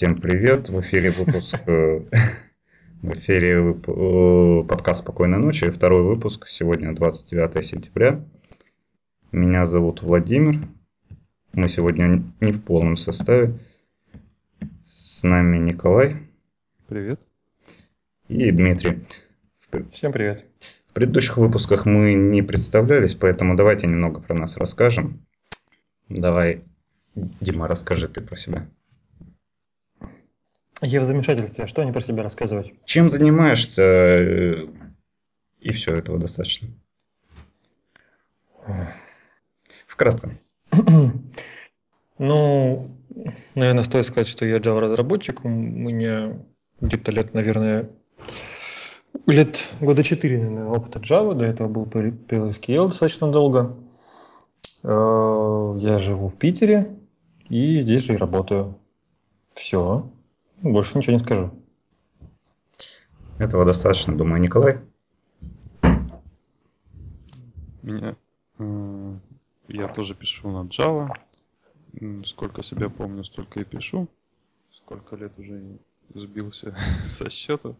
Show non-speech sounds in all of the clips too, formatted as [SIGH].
Всем привет! В эфире выпуск э, [LAUGHS] в эфире э, подкаст «Спокойной ночи». Второй выпуск. Сегодня 29 сентября. Меня зовут Владимир. Мы сегодня не в полном составе. С нами Николай. Привет. И Дмитрий. Всем привет. В предыдущих выпусках мы не представлялись, поэтому давайте немного про нас расскажем. Давай, Дима, расскажи ты про себя. Я в замешательстве. Что они про себя рассказывать? Чем занимаешься? Э, и все, этого достаточно. Вкратце. Ну, наверное, стоит сказать, что я Java-разработчик. У меня где-то лет, наверное, лет года 4, наверное, опыта Java. До этого был PLSQL достаточно долго. Э, я живу в Питере и здесь же и работаю. Все. Больше ничего не скажу. Этого достаточно, думаю, Николай. Меня, э, я тоже пишу на Java. Сколько себя помню, столько и пишу. Сколько лет уже сбился [LAUGHS] со счета.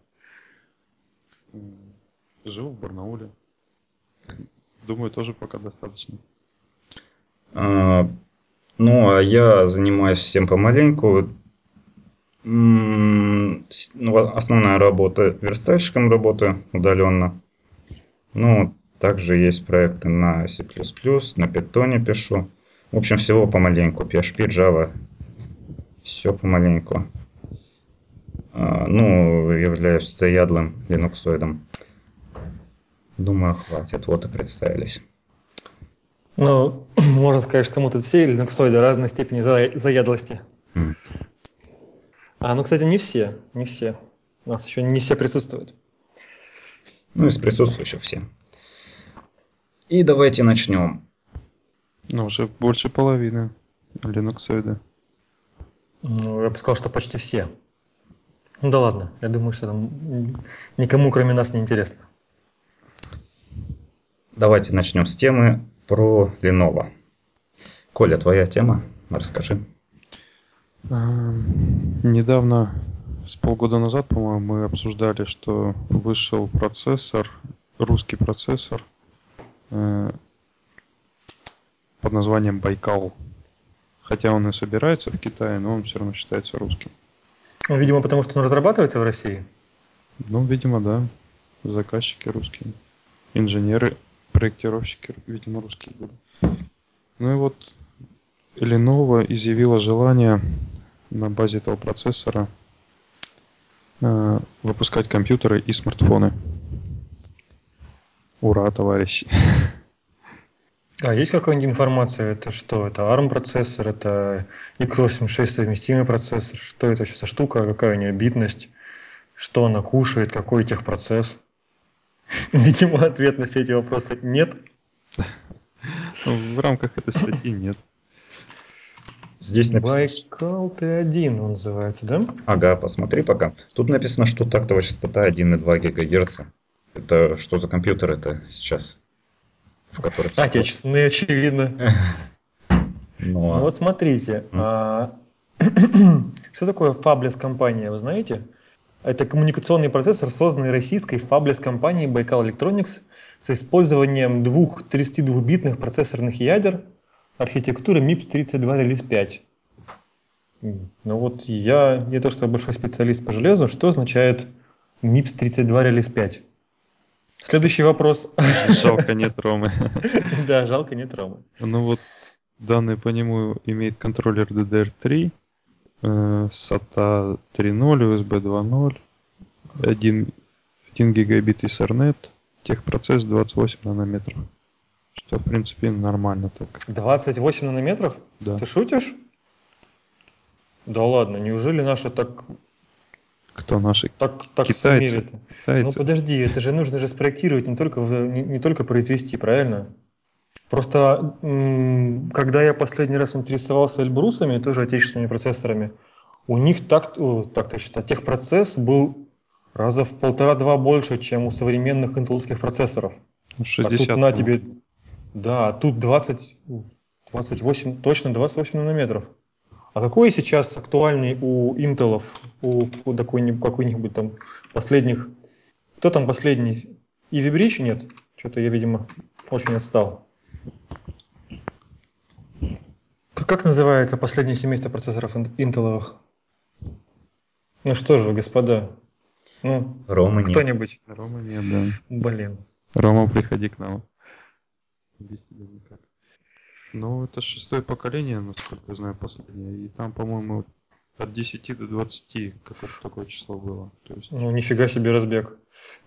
Живу в Барнауле. Думаю, тоже пока достаточно. А, ну, а я занимаюсь всем помаленьку. Ну, основная работа верстальщиком работаю удаленно. Ну, также есть проекты на C++, на Python пишу. В общем, всего помаленьку. PHP, Java. Все помаленьку. А, ну, являюсь заядлым линуксоидом. Думаю, хватит. Вот и представились. Ну, [CLEARS THROAT] можно сказать, что мы тут все линуксоиды разной степени заядлости. Mm. А, ну, кстати, не все, не все. У нас еще не все присутствуют. Ну, из присутствующих все. И давайте начнем. Ну, уже больше половины линуксоида. Ну, я бы сказал, что почти все. Ну да ладно, я думаю, что там никому кроме нас не интересно. Давайте начнем с темы про Lenovo. Коля, твоя тема, расскажи. Недавно, с полгода назад, по-моему, мы обсуждали, что вышел процессор, русский процессор э, под названием Байкал. Хотя он и собирается в Китае, но он все равно считается русским. Ну, видимо, потому что он разрабатывается в России. Ну, видимо, да. Заказчики русские. Инженеры, проектировщики, видимо, русские будут. Ну и вот Lenovo изъявила желание на базе этого процессора э, выпускать компьютеры и смартфоны. Ура, товарищи! А есть какая-нибудь информация? Это что? Это ARM процессор, это x86 совместимый процессор? Что это сейчас за штука? Какая у нее битность? Что она кушает? Какой техпроцесс? [LAUGHS] Видимо, ответ на все эти вопросы нет. В рамках этой статьи нет. Здесь написано... Байкал Т1 он называется, да? Ага, посмотри пока. Тут написано, что тактовая частота 1,2 ГГц. Это что за компьютер это сейчас? В которых... Отечественный, очевидно. [LAUGHS] Ну, а... вот смотрите. А... [CLEARS THROAT] что такое Fabless компания, вы знаете? Это коммуникационный процессор, созданный российской Fabless компанией Baikal Electronics с использованием двух 32-битных процессорных ядер – архитектура MIPS 32 релиз 5. Ну вот я не то что большой специалист по железу, что означает MIPS 32 релиз 5? Следующий вопрос. Жалко нет Ромы. [LAUGHS] Да, жалко нет Ромы. Ну вот данные по нему имеет контроллер DDR3, э, SATA 3.0, USB 2.0, 1, 1 гигабит Ethernet, техпроцесс 28 нанометров. Что, в принципе, нормально так. 28 нанометров? Да. Ты шутишь? Да ладно, неужели наши так... Кто наши? Так, так Китайцы. Китайцы. Ну подожди, это же нужно же спроектировать, не только, в, не, не только произвести, правильно? Просто, когда я последний раз интересовался Эльбрусами, тоже отечественными процессорами, у них так, так-то считать, техпроцесс был раза в полтора-два больше, чем у современных интеловских процессоров. 60. Так тут на тебе да, тут 20, 28, точно 28 нанометров. А какой сейчас актуальный у Intel, у, у какой-нибудь, какой-нибудь там последних... Кто там последний? Ivy Bridge? Нет. Что-то я, видимо, очень отстал. Как называется последнее семейство процессоров интеловых? Ну что же, господа, ну, Рома кто-нибудь. Рома нет, да. Блин. Рома, приходи к нам. Без тебя никак. Ну, это шестое поколение, насколько я знаю, последнее. И там, по-моему, от 10 до 20 какое-то такое число было. То есть... Ну, нифига себе разбег.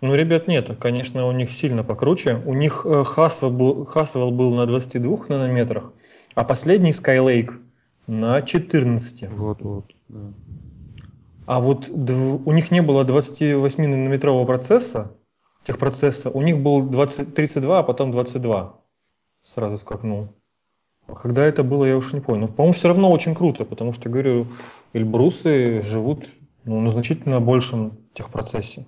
Ну, ребят, нет, конечно, у них сильно покруче. У них э, Haswell был, Haswell был на 22 нанометрах, а последний Skylake на 14. Вот-вот, да. А вот у них не было 28-нанометрового процесса, техпроцесса, у них был 20, 32, а потом 22. Сразу скакнул. А когда это было, я уж не помню. Но, по-моему, все равно очень круто, потому что, говорю, Эльбрусы живут ну, на значительно большем техпроцессе.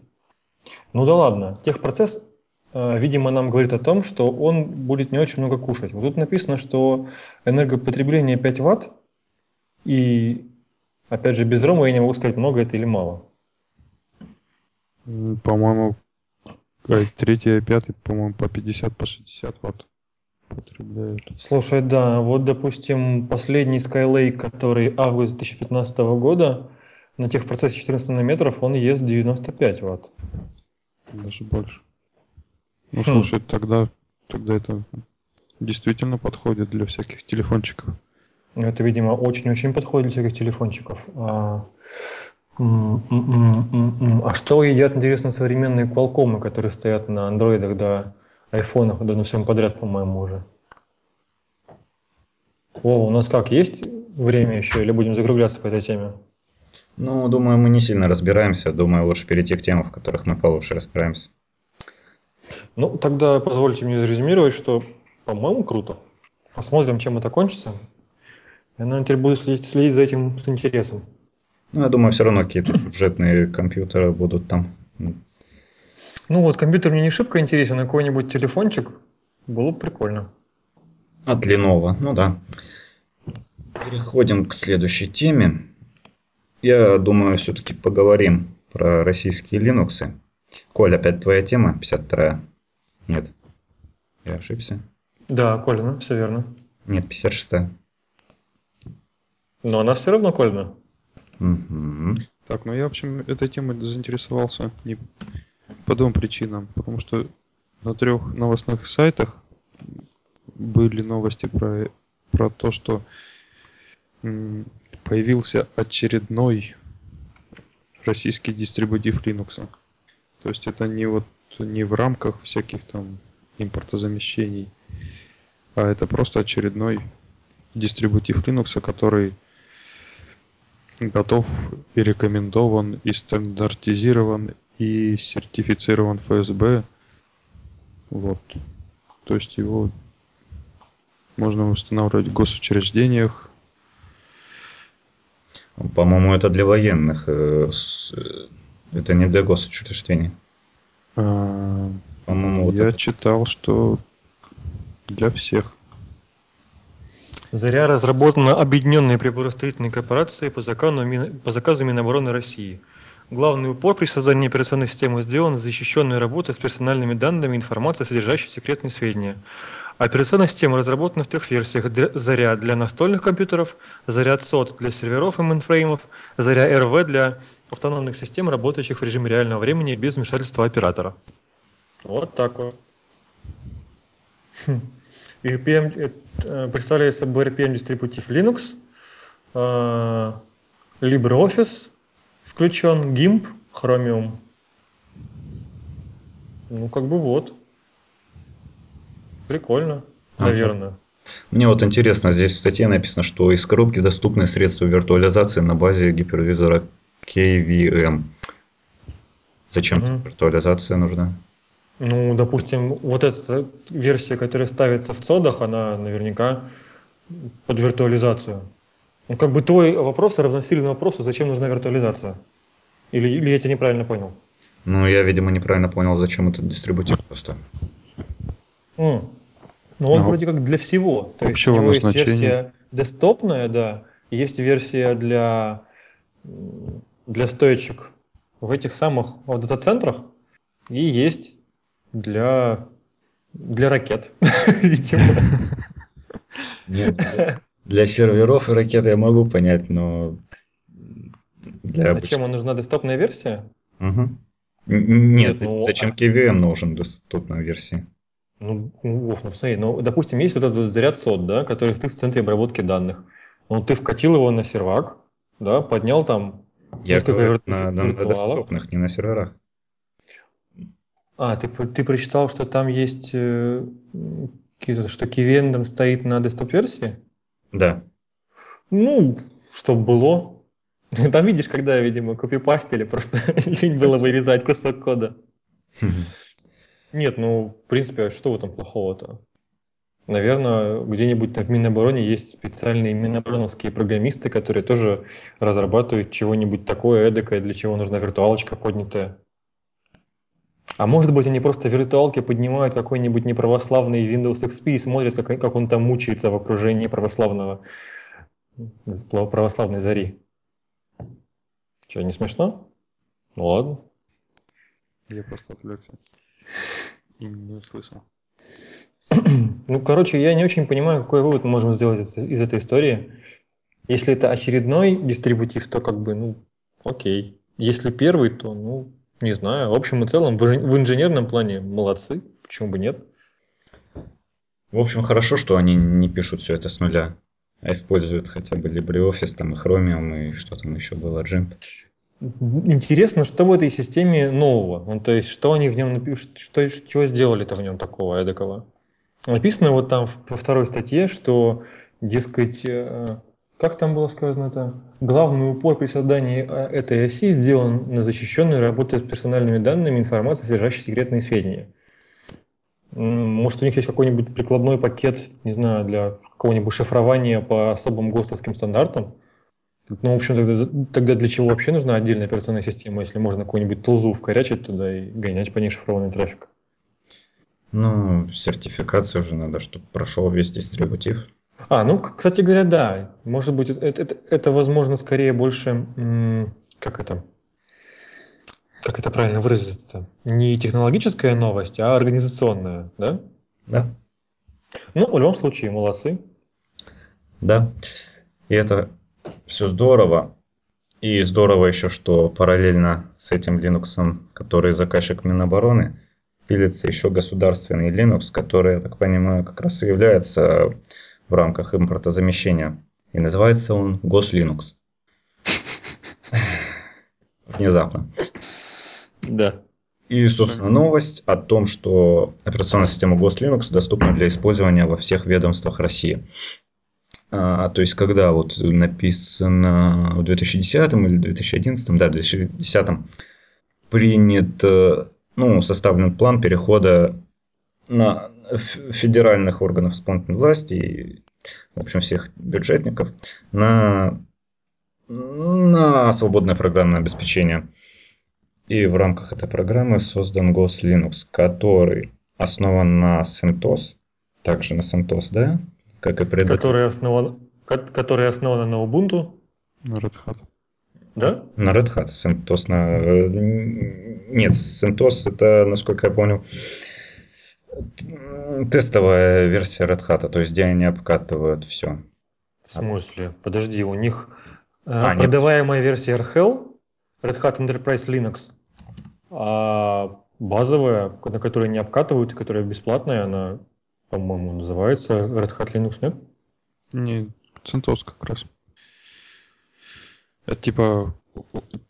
Ну да ладно, техпроцесс, э, видимо, нам говорит о том, что он будет не очень много кушать. Вот тут написано, что энергопотребление 5 ватт, и Опять же, без рома я не могу сказать, много это или мало. По-моему, третий и пятый, по-моему, по 50, по 60 ватт потребляют. Слушай, да, вот, допустим, последний Skylake, который август 2015 года, на тех процессе 14 нанометров, он ест 95 ватт. Даже больше. Ну, хм. слушай, тогда, тогда это действительно подходит для всяких телефончиков. Это, видимо, очень-очень подходит для всяких телефончиков. А, а что едят, интересно, современные Qualcomm, которые стоят на андроидах, да, айфонах, да на всем подряд, по-моему, уже? О, у нас как, есть время еще или будем закругляться по этой теме? Ну, думаю, мы не сильно разбираемся. Думаю, лучше перейти к темам, в которых мы получше разбираемся. Ну, тогда позвольте мне зарезюмировать, что, по-моему, круто. Посмотрим, чем это кончится. Я, наверное, теперь буду следить, следить за этим с интересом. Ну, я думаю, все равно какие-то бюджетные компьютеры будут там. Ну вот, компьютер мне не шибко интересен, а какой-нибудь телефончик было бы прикольно. От Lenovo, ну да. Переходим к следующей теме. Я думаю, все-таки поговорим про российские Linux. Коль, опять твоя тема, 52 Нет, я ошибся. Да, Коля, ну, все верно. Нет, 56 -я. Но она все равно кольная. Угу. Так, ну я, в общем, этой темой заинтересовался не по двум причинам. Потому что на трех новостных сайтах были новости про, про то, что появился очередной российский дистрибутив Linux. То есть это не вот не в рамках всяких там импортозамещений, а это просто очередной дистрибутив Linux, который готов и рекомендован и стандартизирован и сертифицирован ФСБ. Вот. То есть его можно устанавливать в госучреждениях. По-моему, это для военных. Э, э, это не для госучреждений. А, По-моему, вот я это... читал, что для всех. Заря разработана объединенной приборостроительной корпорацией по заказу, по заказу Минобороны России. Главный упор при создании операционной системы сделан на защищенную работу с персональными данными и информацией, содержащей секретные сведения. Операционная система разработана в трех версиях. Заря для настольных компьютеров, Заря СОТ для серверов и мейнфреймов, Заря РВ для автономных систем, работающих в режиме реального времени без вмешательства оператора. Вот так вот. Хм. RPM э, представляет собой RPM дистрибутив Linux, э, LibreOffice включен, GIMP, Chromium. Ну, как бы вот. Прикольно, наверное. Мне вот интересно, здесь в статье написано, что из коробки доступны средства виртуализации на базе гипервизора KVM. Зачем угу. виртуализация нужна? Ну, допустим, вот эта версия, которая ставится в цодах, она наверняка под виртуализацию. Ну, как бы твой вопрос равносилен вопросу, зачем нужна виртуализация? Или, или я тебя неправильно понял? Ну, я, видимо, неправильно понял, зачем этот дистрибутив просто. Mm. Ну, он ну, вроде как для всего. То есть у него есть версия десктопная, да, есть версия для, для стоечек в этих самых дата-центрах, и есть для, для ракет, [LAUGHS] Нет, для серверов и ракет я могу понять, но для Зачем вам нужна десктопная версия? Угу. Нет, Нет ну, зачем KVM нужен десктопная версия? Ну, ну, смотри, ну, допустим, есть вот этот заряд сот, да, который в центре обработки данных. Ну, ты вкатил его на сервак, да, поднял там Я говорю на, на, на десктопных, не на серверах. А, ты, ты прочитал, что там есть, э, что KVM там стоит на десктоп-версии? Да. Ну, чтобы было. [LAUGHS] Там видишь, когда, видимо, копипастили, просто [LAUGHS] лень было вырезать кусок кода. Нет, ну, в принципе, а что в этом плохого-то? Наверное, где-нибудь в Минобороне есть специальные минобороновские программисты, которые тоже разрабатывают чего-нибудь такое эдакое, для чего нужна виртуалочка поднятая. А может быть, они просто виртуалки поднимают какой-нибудь неправославный Windows XP и смотрят, как, как он там мучается в окружении православного, православной зари. Что, не смешно? Ну ладно. Я просто отвлекся. И не услышал. [CLEARS THROAT] Ну, короче, я не очень понимаю, какой вывод мы можем сделать из этой истории. Если это очередной дистрибутив, то как бы, ну, окей. Если первый, то, ну, не знаю. В общем и целом, в инженерном плане молодцы. Почему бы нет? В общем, хорошо, что они не пишут все это с нуля, а используют хотя бы LibreOffice, там, и Chromium, и что там еще было, GIMP. Интересно, что в этой системе нового? Ну, то есть, что они в нем напишут, что, чего сделали-то в нем такого эдакого? Написано вот там во второй статье, что, дескать, э, как там было сказано это? Главный упор при создании э, этой оси сделан на защищенную работу с персональными данными, информацией, содержащей секретные сведения. Может, у них есть какой-нибудь прикладной пакет, не знаю, для какого-нибудь шифрования по особым ГОСТовским стандартам? Ну, в общем, тогда, тогда для чего вообще нужна отдельная операционная система, если можно какую-нибудь тулзу вкорячить туда и гонять по ней шифрованный трафик? Ну, сертификацию уже надо, чтобы прошел весь дистрибутив. А, ну, кстати говоря, да. Может быть, это, это, это возможно, скорее больше, как это, как это правильно выразиться Не технологическая новость, а организационная, да? Да. Ну, в любом случае, молодцы. Да. И это все здорово. И здорово еще, что параллельно с этим Linux, который заказчик Минобороны, пилится еще государственный Linux, который, я так понимаю, как раз и является в рамках импортозамещения. И называется он GosLinux. Внезапно. Да. И, собственно, новость о том, что операционная система GosLinux доступна для использования во всех ведомствах России. А, то есть, когда вот написано в 2010 или 2011, да, 2010 принят, э, ну, составлен план перехода на федеральных органов исполнительной власти и, в общем, всех бюджетников на, на свободное программное обеспечение. И в рамках этой программы создан GosLinux, который основан на CentOS, также на CentOS, да, как и предыдущий. Который основан, который основан на Ubuntu. На Red Hat. Да? На Red Hat. CentOS на... Э, нет, CentOS это, насколько я понял, тестовая версия Red Hat, то есть где они обкатывают все. В смысле? Подожди, у них э, а, продаваемая нет. версия RHEL, Red Hat Enterprise Linux, а базовая, на которой не обкатывают, которая бесплатная, она по-моему, называется Red Hat Linux, нет? Не, CentOS как раз. Это типа,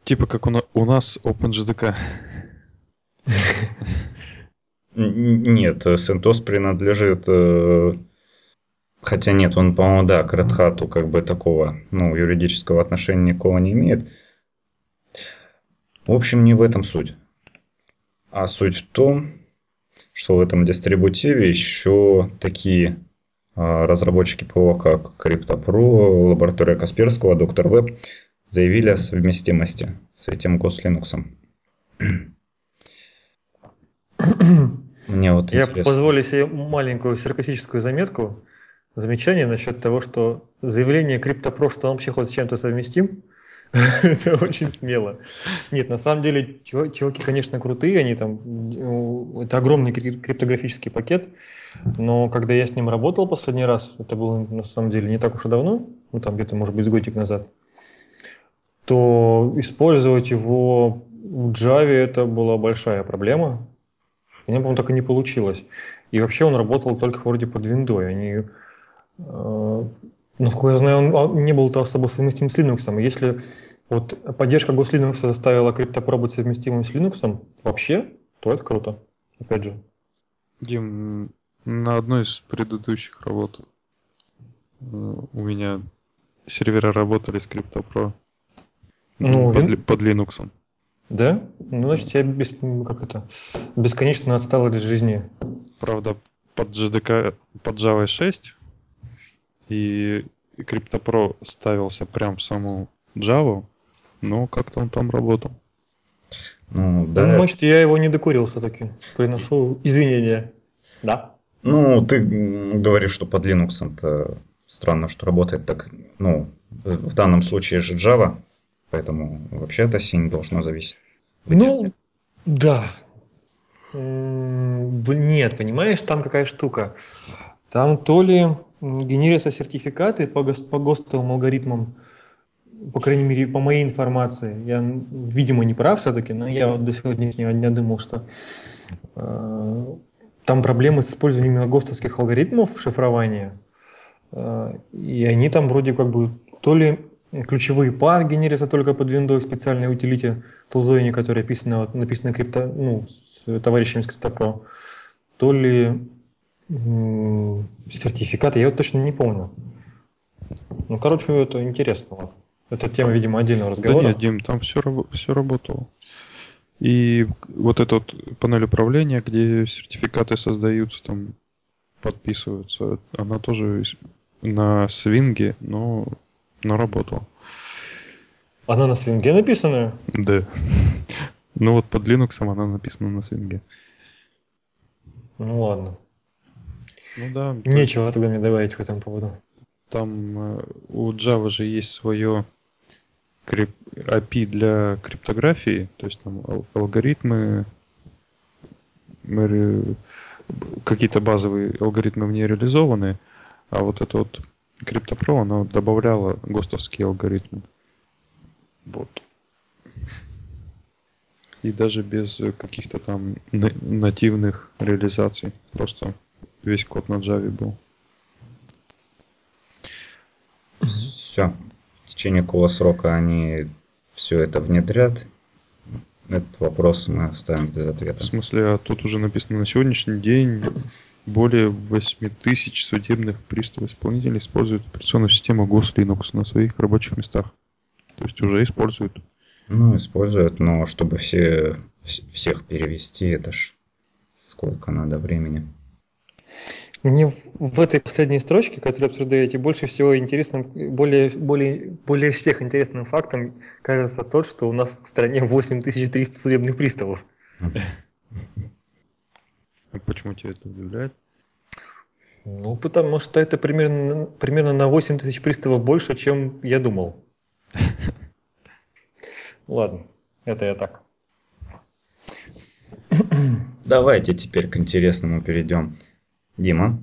типа как у, на, у нас OpenJDK. [LAUGHS] Нет, CentOS принадлежит... Э, хотя нет, он, по-моему, да, к Hat как бы такого, ну, юридического отношения никакого не имеет. В общем, не в этом суть. А суть в том, что в этом дистрибутиве еще такие а, разработчики ПО, как CryptoPro, лаборатория Касперского, Доктор Веб, заявили о совместимости с этим GosLinux. Мне вот Я интересно. позволю себе маленькую саркастическую заметку. замечание насчет того, что заявление CryptoPro, что он вообще хоть с чем-то совместим, [LAUGHS] это очень смело. Нет, на самом деле, чуваки, конечно, крутые, они там, это огромный криптографический пакет, но когда я с ним работал последний раз, это было на самом деле не так уж и давно, ну там где-то, может быть, годик назад, то использовать его в Java это была большая проблема. У меня, по-моему, так и не получилось. И вообще он работал только вроде под виндой. Они, э, насколько я знаю, он не был то особо совместим с Linux. И если вот поддержка GosLinux заставила CryptoPro быть совместимым с Linux вообще, то это круто. Опять же. Дим, на одной из предыдущих работ э, у меня сервера работали с CryptoPro. Ну, под, вин... под Linux. Да? Ну, значит, я без, как это, бесконечно отстал от жизни. Правда, под JDK, под Java 6 и CryptoPro ставился прям в саму Java, но как-то он там работал. Ну, да. Ну, значит, я его не докурил все-таки. Приношу извинения. Да. Ну, ты говоришь, что под Linux это странно, что работает так. Ну, в данном случае же Java, Поэтому вообще это синь должно зависеть. Ну, да. Нет, понимаешь, там какая штука. Там то ли генерируются сертификаты по, по ГОСТовым алгоритмам, по крайней мере, по моей информации. Я, видимо, не прав все-таки, но я до сегодняшнего дня думал, что э, там проблемы с использованием ГОСТовских алгоритмов шифрования. Э, и они там вроде как бы то ли ключевые пары генерятся только под Windows, специальной утилите Toolzone, которая написана, вот, написана крипто, ну, с товарищами с CryptoPro, то ли м- сертификаты, я вот точно не помню. Ну, короче, это интересно. Это тема, видимо, отдельного разговора. Да нет, Дим, там все, все работало. И вот эта вот панель управления, где сертификаты создаются, там подписываются, она тоже на свинге, но но работала. Она на свинге написана? Да. [LAUGHS] Ну вот под Linux она написана на свинге. Ну ладно. Ну да. Нечего тогда мне добавить в этом поводу. Там э, у Java же есть свое крип... API для криптографии, то есть там алгоритмы, какие-то базовые алгоритмы в ней реализованы, а вот это вот CryptoPro, оно добавляло ГОСТовские алгоритмы. Вот. И даже без каких-то там нативных реализаций. Просто весь код на Java был. Все. В течение какого срока они все это внедрят? Этот вопрос мы оставим без ответа. В смысле, а тут уже написано на сегодняшний день более 8 тысяч судебных приставов-исполнителей используют операционную систему GosLinux на своих рабочих местах. То есть уже используют. Ну, используют, но чтобы все, всех перевести, это ж сколько надо времени. Мне в этой последней строчке, которую обсуждаете, больше всего интересным, более, более, более всех интересным фактом кажется тот, что у нас в стране 8300 судебных приставов. [LAUGHS] Почему тебя это удивляет? Ну, потому что это примерно, примерно на 8 тысяч приставов больше, чем я думал. Ладно, это я так. Давайте теперь к интересному перейдем. Дима,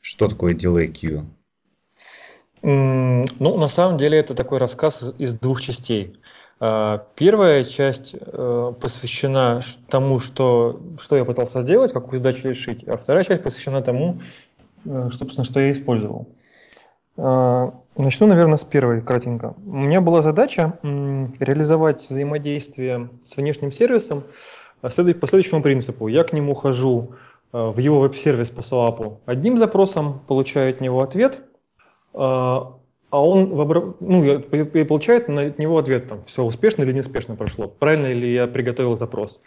что такое Delay Queue? Ну, на самом деле это такой рассказ из двух частей. А, первая часть э, посвящена тому, что, что я пытался сделать, какую задачу решить, а вторая часть посвящена тому, э, собственно, что я использовал. А, начну, наверное, с первой, кратенько. У меня была задача реализовать взаимодействие с внешним сервисом по следующему принципу. Я к нему хожу в его веб-сервис по SOAP одним запросом, получаю от него ответ, а, он ну, и получает на него ответ, там, все успешно или неуспешно прошло, правильно ли я приготовил запрос.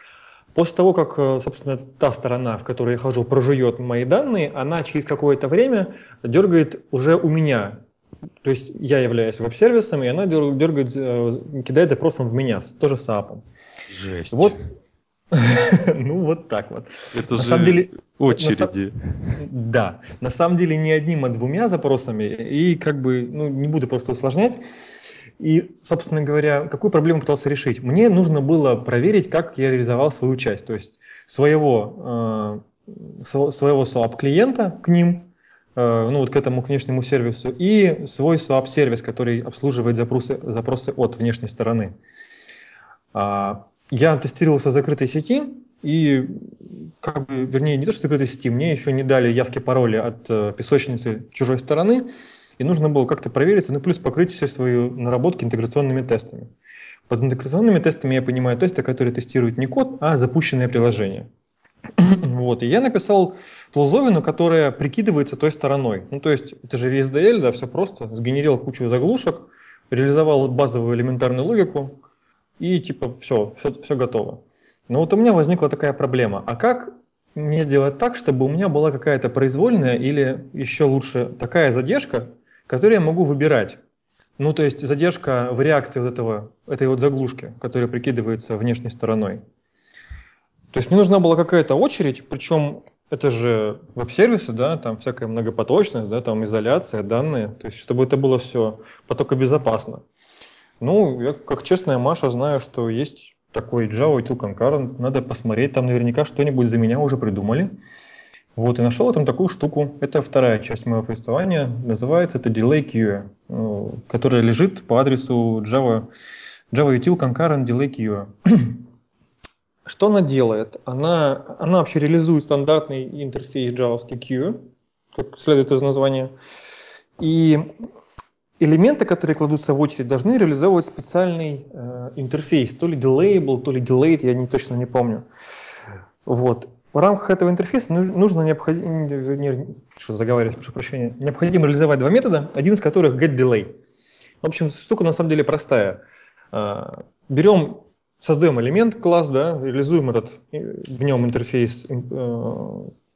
После того, как, э, собственно, та сторона, в которой я хожу, прожует мои данные, она через какое-то время дергает уже у меня. То есть я являюсь веб-сервисом, и она дергает, э, кидает запросом в меня, тоже с апом. Жесть. Вот, [LAUGHS] ну вот так вот. Это же. Очереди. На, да, на самом деле не одним, а двумя запросами. И как бы, ну, не буду просто усложнять. И, собственно говоря, какую проблему пытался решить? Мне нужно было проверить, как я реализовал свою часть, то есть своего, э, своего SOAP клиента к ним, э, ну вот к этому внешнему сервису, и свой SOAP сервис, который обслуживает запросы, запросы от внешней стороны. А, я тестировался в закрытой сети, и, как бы, вернее, не то, что закрытой сети, мне еще не дали явки пароли от э, песочницы чужой стороны, и нужно было как-то провериться, ну плюс покрыть все свои наработки интеграционными тестами. Под интеграционными тестами я понимаю тесты, которые тестируют не код, а запущенное приложение. [CLEARS THROAT] вот, и я написал плузовину, которая прикидывается той стороной. Ну, то есть, это же VSDL, да, все просто. Сгенерил кучу заглушек, реализовал базовую элементарную логику, и типа все, все, все готово. Но вот у меня возникла такая проблема. А как мне сделать так, чтобы у меня была какая-то произвольная или еще лучше такая задержка, которую я могу выбирать? Ну, то есть задержка в реакции вот этого, этой вот заглушки, которая прикидывается внешней стороной. То есть мне нужна была какая-то очередь, причем это же веб-сервисы, да, там всякая многопоточность, да, там изоляция, данные, то есть чтобы это было все потокобезопасно. Ну, я как честная Маша знаю, что есть такой Java Util Concurrent, надо посмотреть, там наверняка что-нибудь за меня уже придумали. Вот, и нашел там такую штуку. Это вторая часть моего повествования. Называется это Delay Queue, э, которая лежит по адресу Java, Java Util Concurrent Delay Queue. [CLEARS THROAT] Что она делает? Она, она вообще реализует стандартный интерфейс JavaScript Queue, как следует из названия. И элементы, которые кладутся в очередь, должны реализовывать специальный э, интерфейс, то ли delayable, то ли delayed, я не, точно не помню. Вот. В рамках этого интерфейса нужно необходимо, что заговариваюсь, прошу прощения, необходимо реализовать два метода, один из которых getDelay. В общем, штука на самом деле простая. А, берем, создаем элемент, класс, да, реализуем этот, в нем интерфейс э,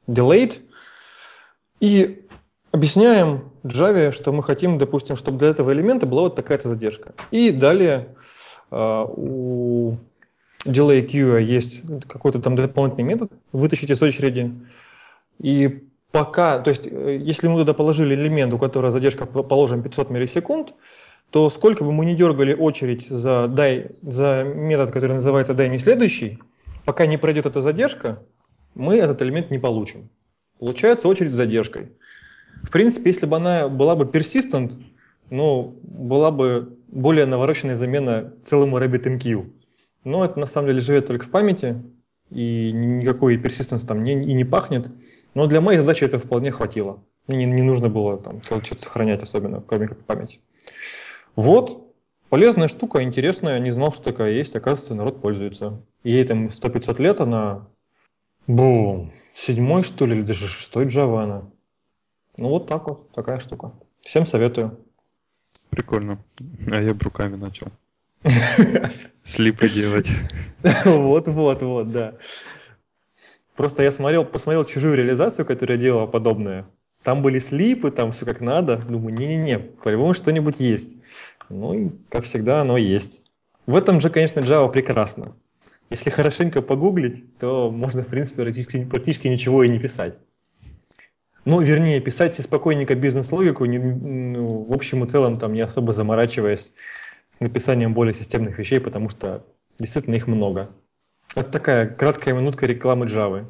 delayed, и объясняем Java, что мы хотим, допустим, чтобы для этого элемента была вот такая-то задержка. И далее э, у delay queue есть какой-то там дополнительный метод, вытащить из очереди. И пока, то есть, э, если мы туда положили элемент, у которого задержка, положим, 500 миллисекунд, то сколько бы мы не дергали очередь за, дай, за метод, который называется дай мне следующий, пока не пройдет эта задержка, мы этот элемент не получим. Получается очередь с задержкой. В принципе, если бы она была бы persistent, ну, была бы более навороченная замена целому RabbitMQ. Но это на самом деле живет только в памяти, и никакой persistence там не, и не пахнет. Но для моей задачи это вполне хватило. Не, не нужно было там что-то сохранять особенно, кроме как память. Вот, полезная штука, интересная, не знал, что такая есть, оказывается, народ пользуется. Ей там 100-500 лет, она, бум, седьмой что ли, или даже шестой Java она. Ну вот так вот, такая штука. Всем советую. Прикольно. А я бы руками начал. Слипы делать. [LAUGHS] Вот, вот, вот, да. Просто я смотрел, посмотрел чужую реализацию, которая делала подобное. Там были слипы, там все как надо. Думаю, не-не-не, по-любому что-нибудь есть. Ну и, как всегда, оно есть. В этом же, конечно, Java прекрасно. Если хорошенько погуглить, то можно, в принципе, практически, практически ничего и не писать. Ну, вернее, писать себе спокойненько бизнес-логику, не, ну, в общем и целом, там, не особо заморачиваясь с написанием более системных вещей, потому что действительно их много. Это такая краткая минутка рекламы Java.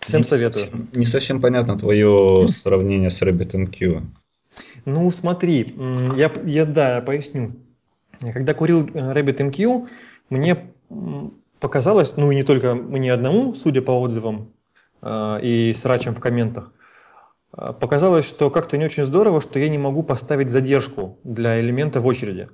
Всем не советую. Совсем, не совсем понятно твое сравнение с RabbitMQ. Ну, смотри, я, я да, поясню. Когда курил э, RabbitMQ, мне показалось, ну и не только мне одному, судя по отзывам, и срачем в комментах, э, показалось, что как-то не очень здорово, что я не могу поставить задержку для элемента в очереди.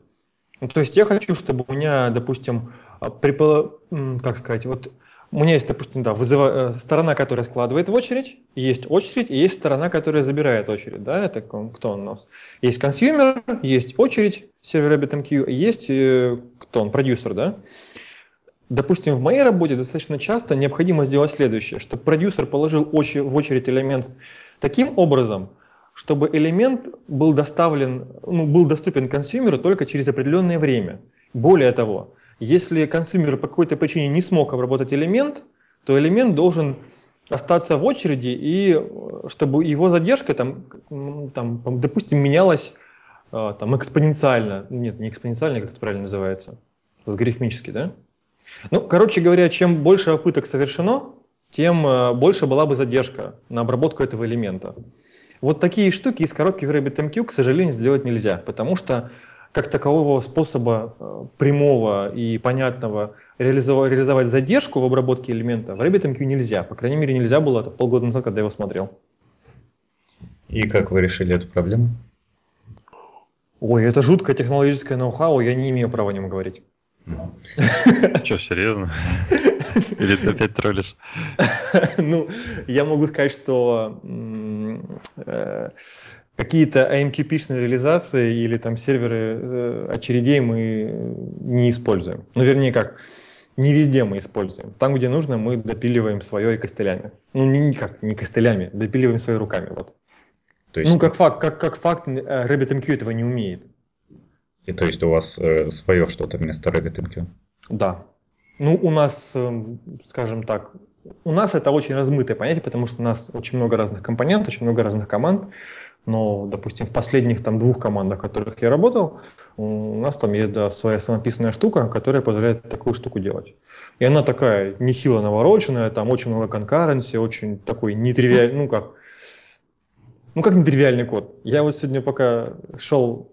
Ну, то есть я хочу, чтобы у меня, допустим, э, припо... как сказать, вот у меня есть, допустим, да, вызыва... сторона, которая складывает в очередь, есть очередь, и есть сторона, которая забирает очередь. Да, это кто у нас? Есть consumer, есть очередь, сервер RabbitMQ, есть кто он, продюсер, да? Допустим, в моей работе достаточно часто необходимо сделать следующее, чтобы продюсер положил в очередь элемент таким образом, чтобы элемент был доставлен, ну, был доступен consumer у только через определенное время. Более того, если consumer по какой-то причине не смог обработать элемент, то элемент должен остаться в очереди и чтобы его задержка там, там допустим, менялась э, там экспоненциально. Нет, не экспоненциально, как это правильно называется. Логарифмически, да? Ну, короче говоря, чем больше попыток совершено, тем э, больше была бы задержка на обработку этого элемента. Вот такие штуки из коробки в RabbitMQ, к сожалению, сделать нельзя, потому что как такового способа э, прямого и понятного реализовать, реализовать задержку в обработке элемента в RabbitMQ нельзя. По крайней мере, нельзя было это полгода назад, когда я его смотрел. И как вы решили эту проблему? Ой, это жуткое технологическое ноу-хау, я не имею права о нем говорить. Что, серьезно? [LAUGHS] Или ты опять троллишь? [LAUGHS] Ну, я могу сказать, что э, какие-то AMQP-шные реализации или там серверы э, очередей мы не используем. Ну, вернее как, не везде мы используем. Там, где нужно, мы допиливаем свое и костылями. Ну, не никак, не костылями, допиливаем своими руками. Вот. То есть... Ну, как факт, как, как факт, э, RabbitMQ этого не умеет. И то есть у вас э, свое что-то вместо RabbitMQ? Да. Ну, у нас, э, скажем так, у нас это очень размытое понятие, потому что у нас очень много разных компонентов, очень много разных команд. Но, допустим, в последних там двух командах, в которых я работал, у нас там есть да, своя самописная штука, которая позволяет такую штуку делать. И она такая нехило навороченная, там очень много конкуренции, очень такой нетривиальный, ну как, ну как нетривиальный код. Я вот сегодня пока шел,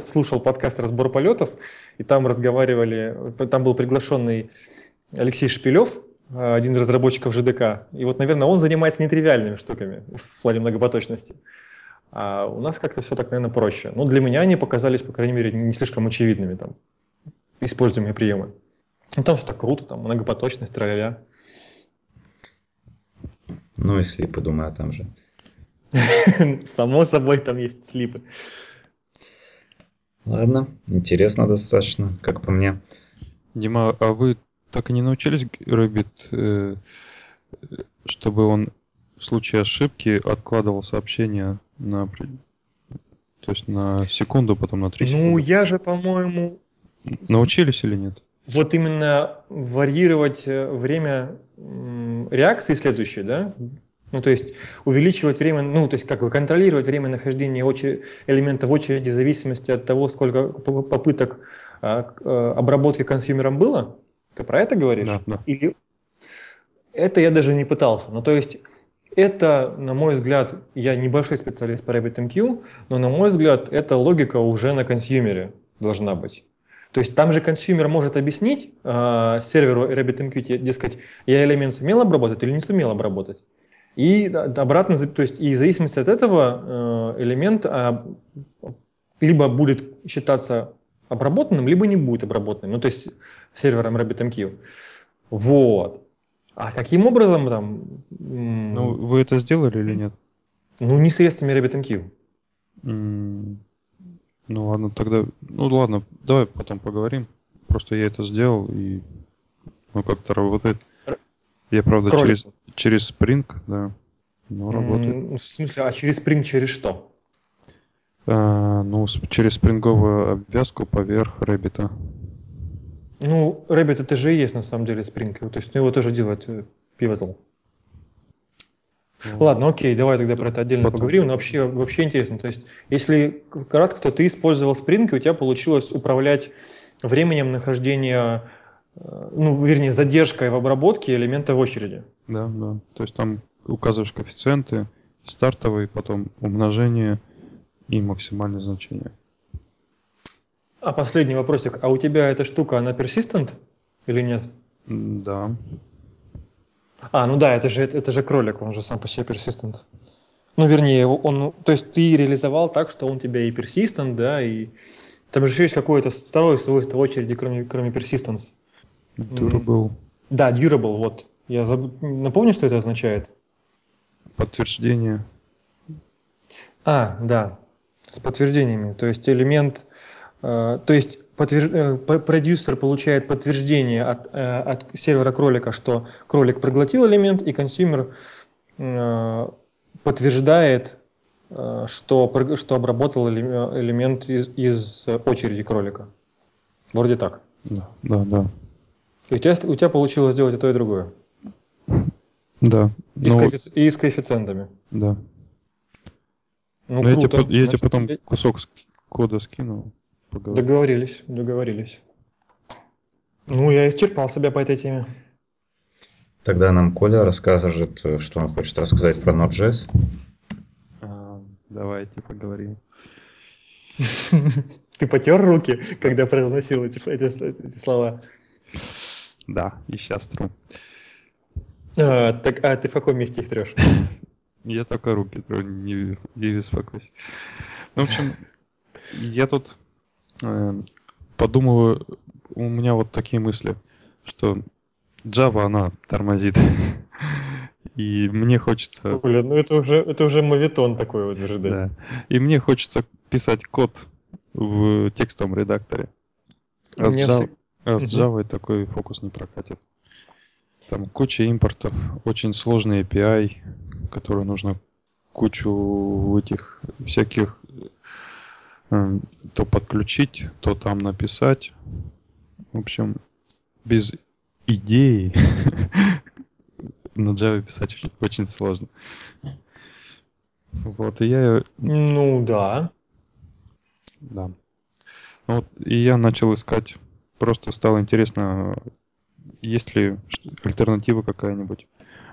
слушал подкаст «Разбор полетов», и там разговаривали, там был приглашенный Алексей Шпилев, э, один из разработчиков ЖДК. И вот, наверное, он занимается нетривиальными штуками в плане многопоточности. А у нас как-то все так, наверное, проще. Но для меня они показались, по крайней мере, не слишком очевидными там, используемые приемы. Ну, там так круто, там многопоточность, траля. Ну и слипы, думаю, там же. [LAUGHS] Само собой, там есть слипы. Ладно, интересно достаточно, как по мне. Дима, а вы так и не научились Рэббит, э, чтобы он в случае ошибки откладывал сообщение на, то есть на секунду, потом на 3 ну, секунды. Ну, я же, по-моему... Научились или нет? Вот именно варьировать э, время реакции следующей, да? Ну, то есть увеличивать время, ну, то есть как бы контролировать время нахождения очер... элемента в очереди в зависимости от того, сколько попыток а, а, обработки consumer ом было. Ты про это говоришь? Да, да. Или это я даже не пытался. Ну, то есть это, на мой взгляд, я небольшой специалист по RabbitMQ, но на мой взгляд, эта логика уже на consumer е должна быть. То есть там же consumer может объяснить э, серверу RabbitMQ, дескать, я элемент сумел обработать или не сумел обработать. И обратно, то есть и в зависимости от этого э, элемент э, либо будет считаться обработанным, либо не будет обработанным. Ну, то есть сервером RabbitMQ. Вот. А каким образом там... Ну, вы это сделали или нет? Ну, не средствами RabbitMQ. Mm. Ну ладно, тогда... Ну ладно, давай потом поговорим. Просто я это сделал и... Ну, как-то работает. Я, правда, через, через Spring, да. Ну, работает. Mm, в смысле, а через Spring через что? А, ну, через спринговую обвязку поверх Rabbit. Ну, Rabbit это же и есть на самом деле Spring. То есть ну, его тоже делает э, Pivotal. Ну, Ладно, окей, давай тогда про это отдельно потом. поговорим. Но вообще, вообще интересно. То есть, если кратко, то ты использовал Spring, и у тебя получилось управлять временем нахождения, ну, вернее, задержкой в обработке элемента в очереди. Да, да. То есть там указываешь коэффициенты, стартовый, потом умножение и максимальное значение. А последний вопросик. А у тебя эта штука, она persistent или нет? Да. А, ну да, это же, это же кролик, он же сам по себе persistent. Ну, вернее, он, то есть ты реализовал так, что он тебя и persistent, да, и там же еще есть какое-то второе свойство в очереди, кроме, кроме persistence. Durable. Да, durable, вот. Я заб... напомню, что это означает? Подтверждение. А, да, с подтверждениями. То есть элемент Э, то есть подтвержд... Э, продюсер получает подтверждение от, э, от сервера кролика, что кролик проглотил элемент, и consumer подтверждает, что, что обработал элемент из, из очереди кролика. Вроде так. Да, да, да. И у тебя, у тебя получилось сделать и то, и другое. Да. И, но... с, коэффи... и с коэффициентами. Да. Ну, я, тебе, я тебе потом кусок кода скину. Поговорим. Договорились, договорились. Ну, я исчерпал себя по этой теме. Тогда нам Коля расскажет, что он хочет рассказать про Node.js. А, давайте поговорим. [LAUGHS] Ты потер руки, когда произносил эти, эти, эти слова? Да, и сейчас тру. А, так, а ты в каком месте их трешь? [LAUGHS] Я только руки тру, не, не беспокойся. Ну, в общем, я тут э, подумываю, у меня вот такие мысли, что Java, она тормозит. [LAUGHS] И мне хочется... Оля, ну это уже, это уже мовитон такой вот утверждать. Да. И мне хочется писать код в текстовом редакторе. А с, Java, а с Java такой фокус не прокатит. Там куча импортов, очень сложный API, который нужно кучу этих всяких э, то подключить, то там написать. В общем, без идеи [LAUGHS] на Java писать [LAUGHS] очень сложно. Вот, и я... Ну, да. Да. Ну, вот, и я начал искать, просто стало интересно, есть ли альтернатива какая-нибудь.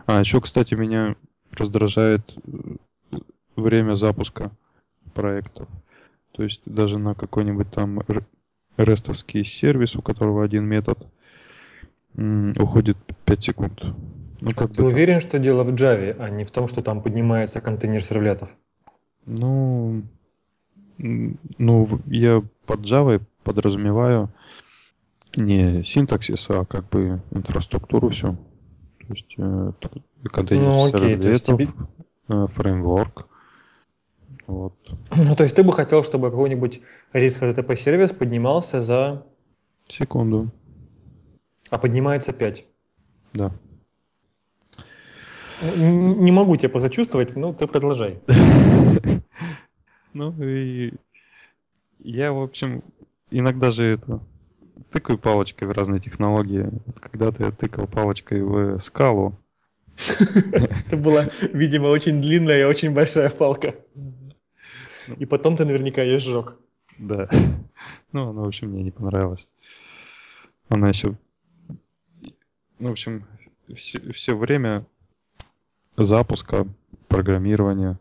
А, еще, кстати, меня раздражает э, время запуска проектов. То есть даже на какой-нибудь там рестовский сервис, у которого один метод, уходит 5 секунд. Ну, как Ты уверен, что дело в Java, а не в том, что там поднимается контейнер сервлетов? Ну, ну, я под Java подразумеваю не синтаксис, а как бы инфраструктуру все. То есть э, контейнер ну, окей, сервлетов, тебе... э, фреймворк. Вот. Ну, то есть ты бы хотел, чтобы какой-нибудь REST HTTP сервис поднимался за... Секунду. А поднимается 5? Да. Не могу тебя позачувствовать, но ты продолжай. [LAUGHS] Ну и я, в общем, иногда же это тыкаю палочкой в разные технологии. Когда-то я тыкал палочкой в скалу. Это была, видимо, очень длинная и очень большая палка. И потом ты наверняка ее сжег. Да. Ну, она, в общем, мне не понравилась. Она еще... Ну, в общем, все, все время запуска, программирования,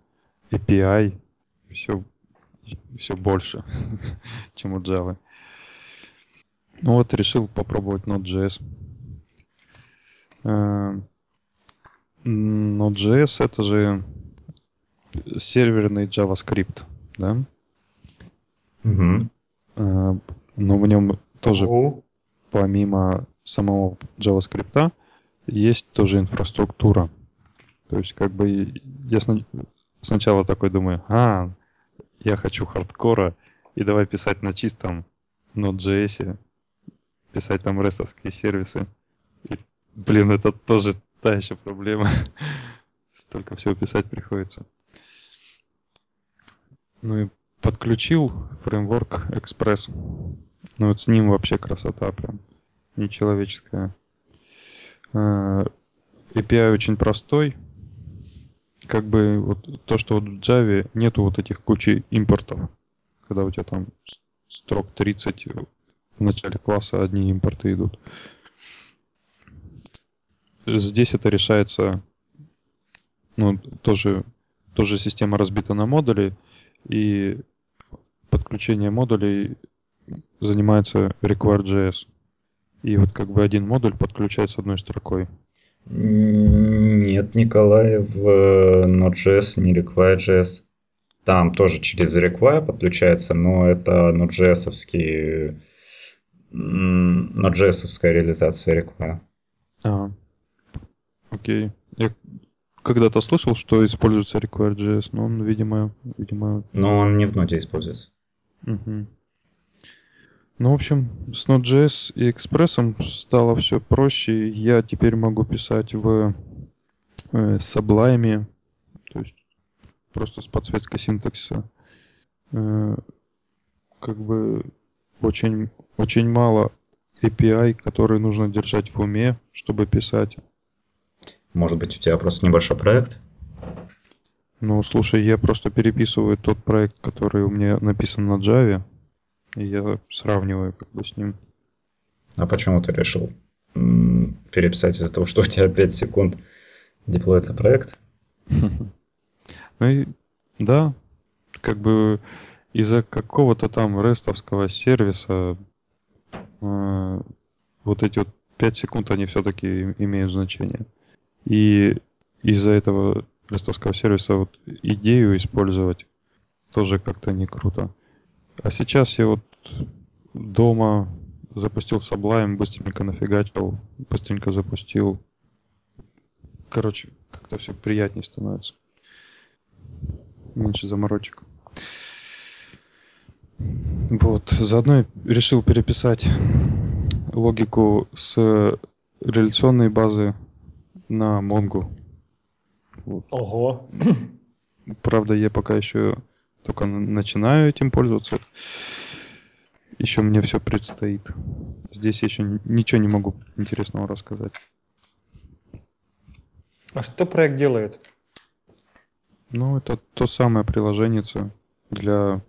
API, все, все больше, [LAUGHS] чем у Java. Ну вот, решил попробовать Node.js. Э, Node.js это же серверный JavaScript, да? Угу. Но в нем тоже Ого. помимо самого JavaScript есть тоже инфраструктура. То есть как бы я сначала такой думаю, а, я хочу хардкора, и давай писать на чистом Node.js, писать там рестовские сервисы. И, блин, это тоже та еще проблема. [LAUGHS] Столько всего писать приходится. Ну и подключил фреймворк Express. Ну вот с ним вообще красота прям. Нечеловеческая. А, API очень простой. Как бы вот то, что вот в Java нету вот этих кучи импортов. Когда у тебя там строк 30 в начале класса одни импорты идут. Здесь это решается, ну, тоже, тоже система разбита на модули, и подключение модулей занимается require.js. И вот как бы один модуль подключается одной строкой. Нет, Николай, в э, Node.js не require.js. Там тоже через require подключается, но это Node.js-овский Node.js-овская реализация require. А, окей. Я когда-то слышал, что используется require.js, но он, видимо, видимо... Но он не в ноде используется. Угу. Ну, в общем, с Node.js и Express стало все проще. Я теперь могу писать в э, Sublime, то есть просто с подсветкой синтаксиса. Э, как бы очень, очень мало API, которые нужно держать в уме, чтобы писать. Может быть, у тебя просто небольшой проект? Ну, слушай, я просто переписываю тот проект, который у меня написан на Java, и я сравниваю как бы с ним. А почему ты решил переписать из-за того, что у тебя 5 секунд деплоится проект? [LAUGHS] Ну и да, как бы из-за какого-то там рестовского сервиса э, вот эти вот 5 секунд, они все-таки имеют значение. И из-за этого рестовского сервиса вот идею использовать тоже как-то не круто. А сейчас я вот дома запустил Sublime, быстренько нафигачил, быстренько запустил. Короче, как-то все приятнее становится. Меньше заморочек. Вот, заодно я решил переписать логику с реляционной базы на Mongo. Вот. Ого. Правда, я пока еще только начинаю этим пользоваться. Еще мне все предстоит. Здесь я еще ничего не могу интересного рассказать. А что проект делает? Ну, это то самое приложение для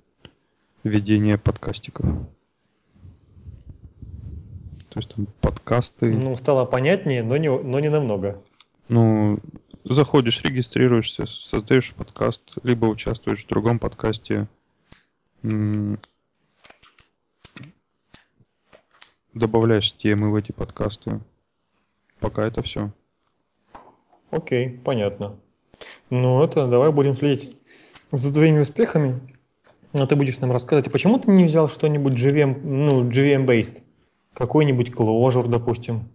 ведения подкастиков. То есть там подкасты. Ну, стало понятнее, но не, но не намного. Ну, заходишь, регистрируешься, создаешь подкаст, либо участвуешь в другом подкасте, добавляешь темы в эти подкасты. Пока это все. Окей, понятно. Ну, это давай будем следить за твоими успехами. А ты будешь нам рассказывать, а почему ты не взял что-нибудь GVM, ну, GVM-based? Какой-нибудь Clojure, допустим.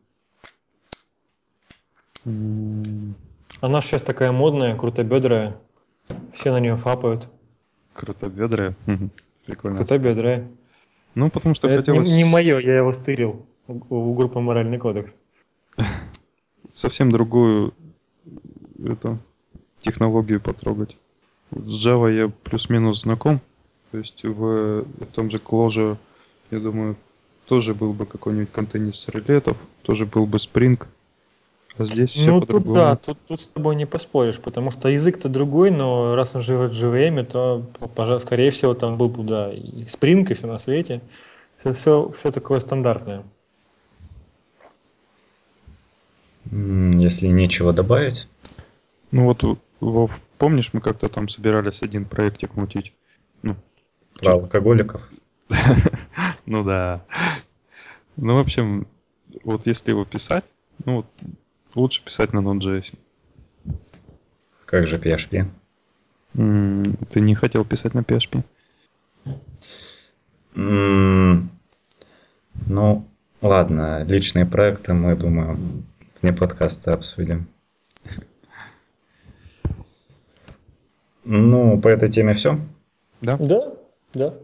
Она сейчас такая модная, крутобедрая. Все на нее фапают. Крутобедрая? Прикольно. Крутобедрая. Ну, потому что Это хотелось... не, не мое, я его стырил у, у группы «Моральный кодекс». [LAUGHS] Совсем другую это, технологию потрогать. С Java я плюс-минус знаком. То есть в том же Clojure, я думаю, тоже был бы какой-нибудь контейнер с релетов, тоже был бы Spring – а здесь все Ну, тут да, тут, тут с тобой не поспоришь, потому что язык-то другой, но раз он живет в JVM, то, пожалуйста, скорее всего, там был бы, да, и Spring, и все на свете. Все, все, все такое стандартное. Если нечего добавить. Ну вот, Вов, помнишь, мы как-то там собирались один проектик мутить? Про алкоголиков? [LAUGHS] Ну да. Ну, в общем, вот если его писать, ну вот Лучше писать на Node.js. Как же PHP? ты не хотел писать на PHP? ну, ладно, личные проекты мы, думаю, вне подкаста обсудим. [LAUGHS] Ну, по этой теме все? Да. Да, да.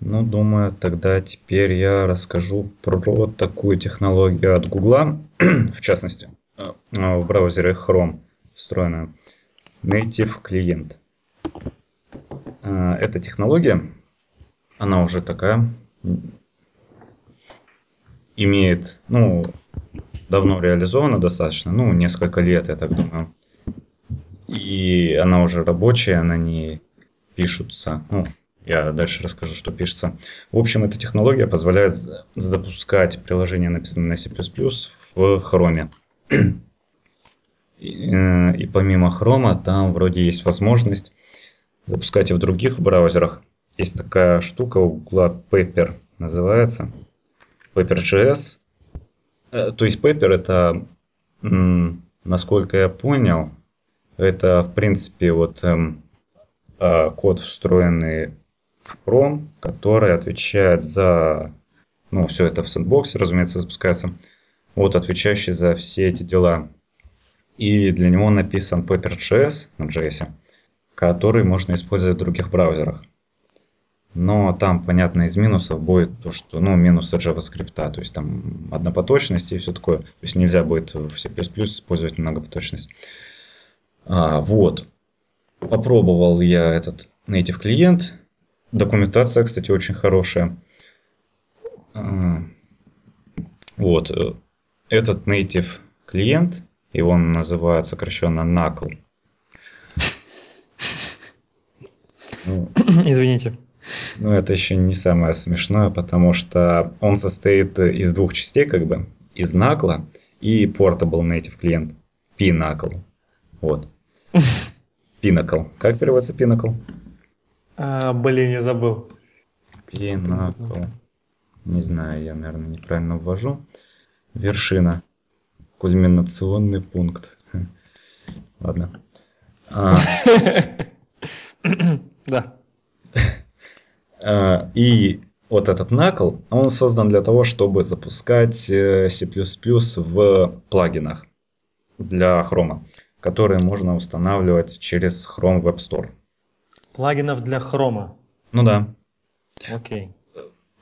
Ну, думаю, тогда теперь я расскажу про такую технологию от Гугла, [CLEARS THROAT] в частности, э, в браузере Chrome встроенную Native клиент. Э, эта технология, она уже такая, имеет, ну, давно реализована достаточно, ну, несколько лет, я так думаю. И она уже рабочая, на ней пишутся, ну, я дальше расскажу, что пишется. В общем, эта технология позволяет запускать приложения, написанные на C++ в Chrome. И, э, и помимо Chrome там вроде есть возможность запускать и в других браузерах. Есть такая штука у Google Paper называется. Paper.js. Э, то есть Paper это, насколько я понял, это в принципе вот эм, код, встроенный Chrome, который отвечает за, ну, все это в сэндбоксе, разумеется, запускается, вот отвечающий за все эти дела. И для него написан Paper.js на JS, который можно использовать в других браузерах. Но там, понятно, из минусов будет то, что, ну, минусы JavaScript, то есть там однопоточность и все такое. То есть нельзя будет в C++ использовать многопоточность. А, вот. Попробовал я этот native клиент, Документация, кстати, очень хорошая. А, вот. Этот native клиент и он называют сокращенно NACL. Ну, [COUGHS] Извините. Ну, это еще не самое смешное, потому что он состоит из двух частей, как бы, из NACL и Portable Native клиент. Pinnacle. Вот. [LAUGHS] Pinnacle. Как переводится Pinnacle? А, блин, я забыл. Pinnacle. Не знаю, я, наверное, неправильно ввожу. Вершина. Кульминационный пункт. [LAUGHS] Ладно. А. Да. А, и вот этот накл, он создан для того, чтобы запускать э, C++ в плагинах для Chrome, которые можно устанавливать через Chrome Web Store. Плагинов для Chrome? Ну да. Окей.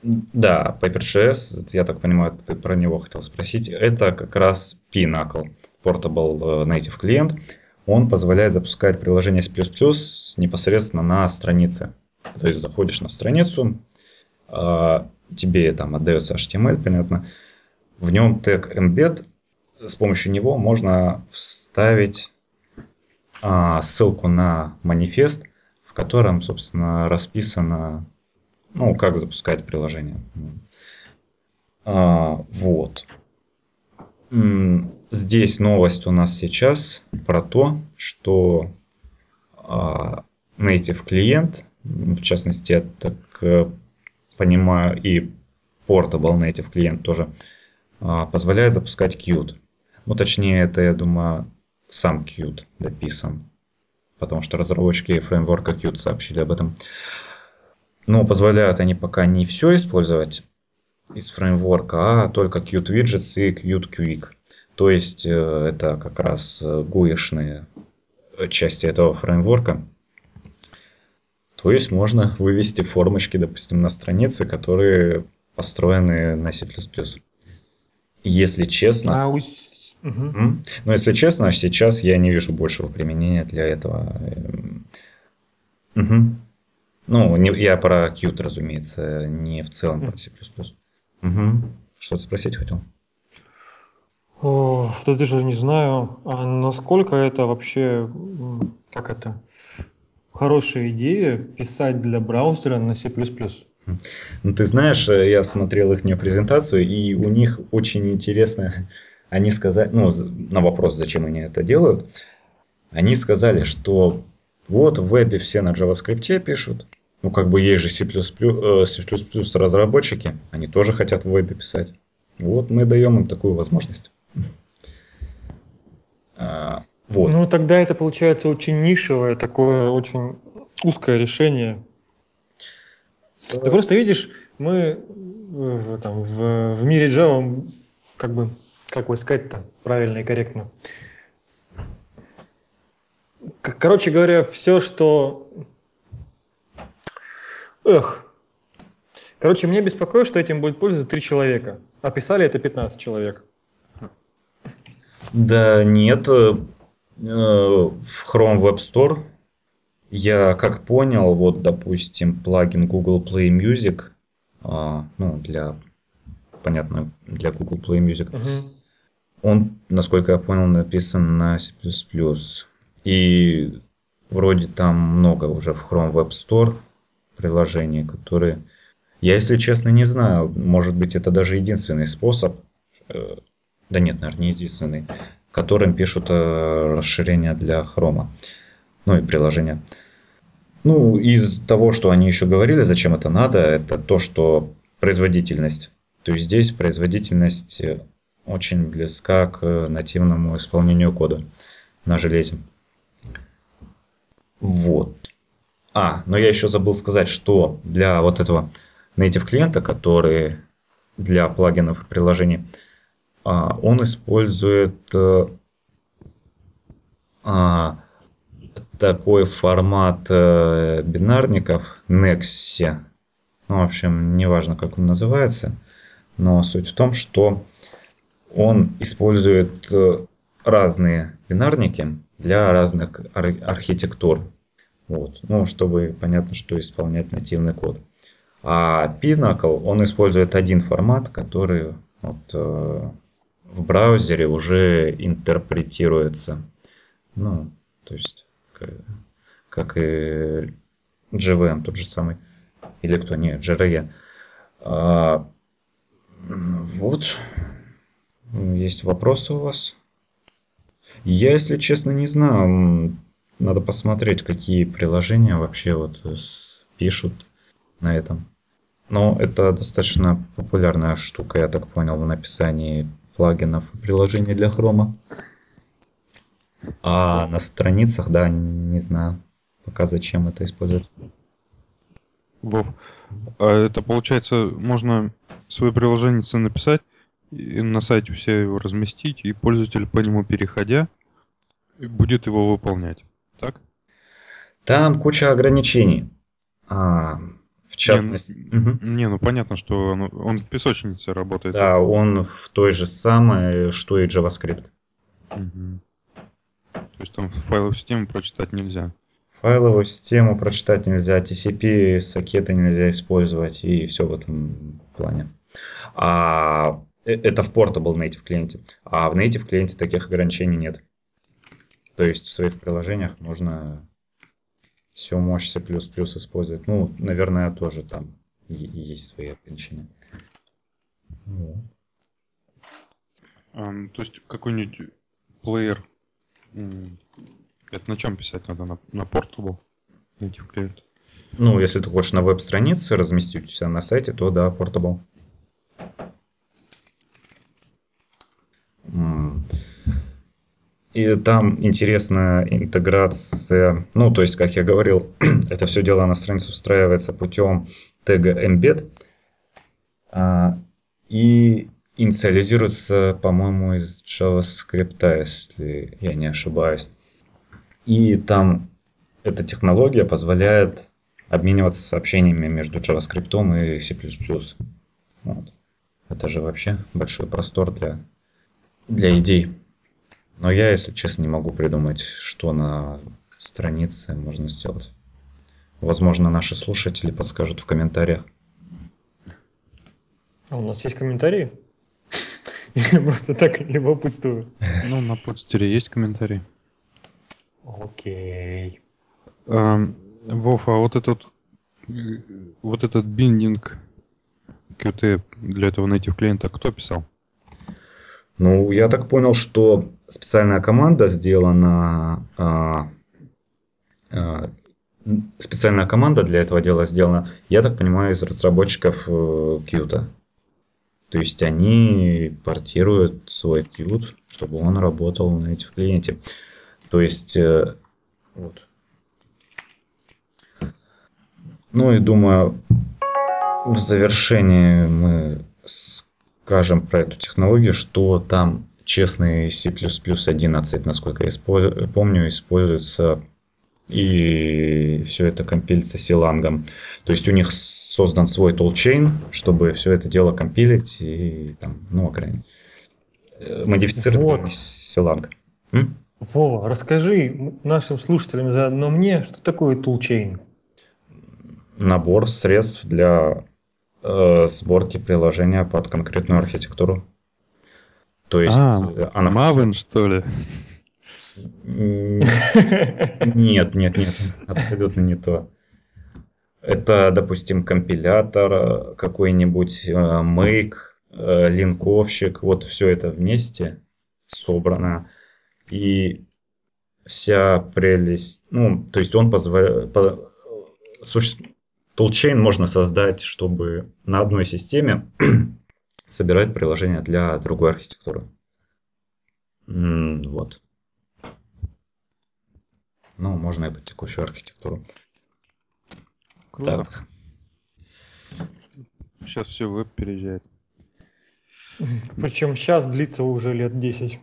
Да, PaperJS, я так понимаю, ты про него хотел спросить, это как раз Pinnacle, Portable э, Native клиент. Он позволяет запускать приложение C++ непосредственно на странице. То есть заходишь на страницу, а, тебе там отдается HTML, понятно. В нем тег embed, с помощью него можно вставить а, ссылку на манифест, в котором, собственно, расписано ну, как запускать приложение. А, вот. Здесь новость у нас сейчас про то, что а, native клиент, в частности, я так понимаю, и Portable Native клиент тоже позволяет запускать Qt. Ну, точнее, это, я думаю, сам Qt дописан, потому что разработчики фреймворка Qt сообщили об этом. Но позволяют они пока не все использовать из фреймворка, а только Qt Widgets и Qt Quick. То есть э, это как раз гуишные части этого фреймворка. То есть можно вывести формочки, допустим, на страницы, которые построены на C++. Если честно... А, угу. Но если честно, сейчас я не вижу большего применения для этого. Угу. Ну, не, я про Qt, разумеется, не в целом про C++. Угу. Что-то спросить хотел? О, да даже не знаю, а насколько это вообще, как это, хорошая идея писать для браузера на C++. Ну, ты знаешь, э, я смотрел их презентацию, и у них очень интересно, они сказали, ну, на вопрос, зачем они это делают, они сказали, что вот в вебе все на JavaScript пишут, ну, как бы есть же C++, э, C++ разработчики, они тоже хотят в вебе писать. Вот мы даем им такую возможность. А, вот. Ну, тогда это получается очень нишевое, такое очень узкое решение. Ты просто видишь, мы там, в, в мире Java, как бы, как бы сказать-то правильно и корректно. Короче говоря, все, что Эх. Короче, меня беспокоит, что этим будет пользоваться три человека. Описали это 15 человек. Да нет. Э, в Chrome Web Store я как понял, вот, допустим, плагин Google Play Music, а, ну, для, понятно, для Google Play Music, угу. Он, насколько я понял, написан на C++. И вроде там много уже в Chrome Web Store приложения, которые... Я, если честно, не знаю. Может быть, это даже единственный способ. Э, да нет, наверное, не единственный. Которым пишут э, расширения для хрома. Ну и приложения. Ну, из того, что они еще говорили, зачем это надо, это то, что производительность. То есть здесь производительность очень близка к нативному исполнению кода на железе. Вот. А, но я еще забыл сказать, что для вот этого native клиента, который для плагинов и приложений, а, он использует э, а, такой формат э, бинарников Nexia. Ну, в общем, неважно, как он называется, но суть в том, что он использует э, разные бинарники для разных архитектур. Вот. Ну, чтобы понятно, что исполнять нативный код. А Pinnacle, он использует один формат, который вот, э, в браузере уже интерпретируется. Ну, то есть, как, как и JVM тот же самый. Или кто? Нет, JRE. А, вот. Есть вопросы у вас? Я, если честно, не знаю. Надо посмотреть, какие приложения вообще вот пишут на этом. Но это достаточно популярная штука, я так понял, в написании плагинов приложений для хрома. А на страницах, да, не знаю пока зачем это использовать. Вов, а это получается, можно свое приложение написать, и на сайте все его разместить, и пользователь по нему переходя будет его выполнять, так? Там куча ограничений. А, в частности... Не, угу. не, ну понятно, что он, он в песочнице работает. Да, он в той же самой, что и JavaScript. Угу. То есть там файловую систему прочитать нельзя. Файловую систему прочитать нельзя, TCP сокеты нельзя использовать и все в этом плане. А это в Portable Native клиенте. А в Native клиенте таких ограничений нет. То есть в своих приложениях можно всю мощь C++ использовать. Ну, наверное, тоже там есть свои ограничения. Um, то есть какой-нибудь плеер это на чем писать надо? На, на Portable native клиент? Ну, если ты хочешь на веб-странице разместить у себя на сайте, то да, Portable. И там интересная интеграция, ну, то есть, как я говорил, [CLEARS THROAT] это все дело на страницу встраивается путем тега embed а, и инициализируется, по-моему, из JavaScript, если я не ошибаюсь. И там эта технология позволяет обмениваться сообщениями между JavaScript и C++. Вот. Это же вообще большой простор для, для идей. Но я, если честно, не могу придумать, что на странице можно сделать. Возможно, наши слушатели подскажут в комментариях. А у нас есть комментарии? [LAUGHS] Я просто так любопытствую. Ну, на подстере есть комментарии. Окей. Okay. Вов, а вот этот вот этот биндинг QT для этого native клиента кто писал? Ну, я так понял, что специальная команда сделана, а, а, специальная команда для этого дела сделана, я так понимаю, из разработчиков э, Qt. То есть они портируют свой Qt, чтобы он работал на этих клиенте. То есть, э, вот. Ну и думаю, в завершении мы скажем про эту технологию, что там честный C++ 11, насколько я использ... помню, используется и все это компилится силангом. То есть у них создан свой толчейн, чтобы все это дело компилить и там, ну, э, модифицировать вот. силанг. М? Вова, расскажи нашим слушателям заодно мне, что такое toolchain? Набор средств для э, сборки приложения под конкретную архитектуру. То есть а, э, она Maven, что ли? Нет, нет, нет, абсолютно не то. Это, допустим, компилятор какой-нибудь, э, make, э, линковщик, вот все это вместе собрано и вся прелесть, ну, то есть он позволяет, по, суще, Toolchain можно создать, чтобы на одной системе [CLEARS THROAT] собирать приложения для другой архитектуры. Вот. Ну, можно и под текущую архитектуру. Круто. Так. Сейчас все веб переезжает. Причем сейчас длится уже лет 10.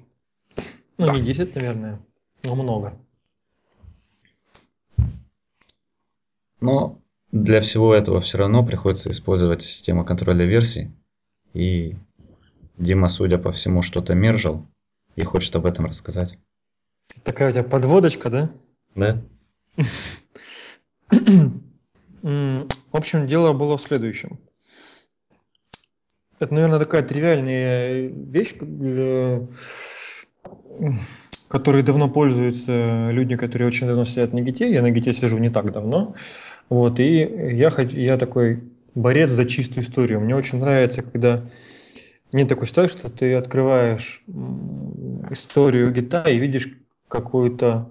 Ну, да. не 10, наверное, но много. Но для всего этого все равно приходится использовать систему контроля версий. И Дима, судя по всему, что-то мержил и хочет об этом рассказать. Такая у тебя подводочка, да? Да. В общем, дело было в следующем. Это, наверное, такая тривиальная вещь, э, которой давно пользуются люди, которые очень давно сидят на гите. Я на гите сижу не так давно. Вот, и я, я такой борец за чистую историю. Мне очень нравится, когда нет такой ситуации, что ты открываешь историю гита и видишь какую-то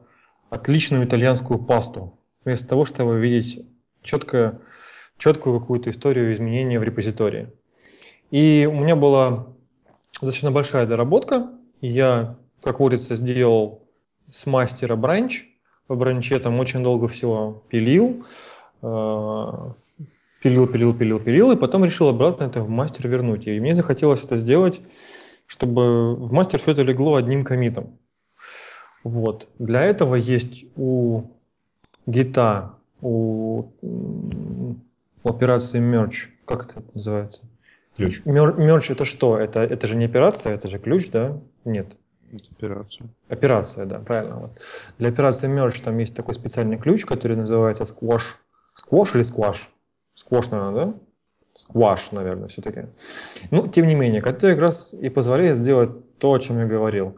отличную итальянскую пасту, вместо того, чтобы видеть четкое, четкую какую-то историю изменения в репозитории. И у меня была достаточно большая доработка. Я, как водится, сделал с мастера бранч. В бранче там очень долго всего пилил, пилил, пилил, пилил, пилил, и потом решил обратно это в мастер вернуть. И мне захотелось это сделать, чтобы в мастер все это легло одним комитом. Вот. Для этого есть у гита, у, у операции merge, как это называется? Ключ. Мерч это что? Это, это же не операция, это же ключ, да? Нет. Операция. Операция, да, правильно. Вот. Для операции merge там есть такой специальный ключ, который называется squash. Squash или squash? Сквош, наверное, да? Скваш, наверное, все-таки. Ну, тем не менее, который как раз и позволяет сделать то, о чем я говорил.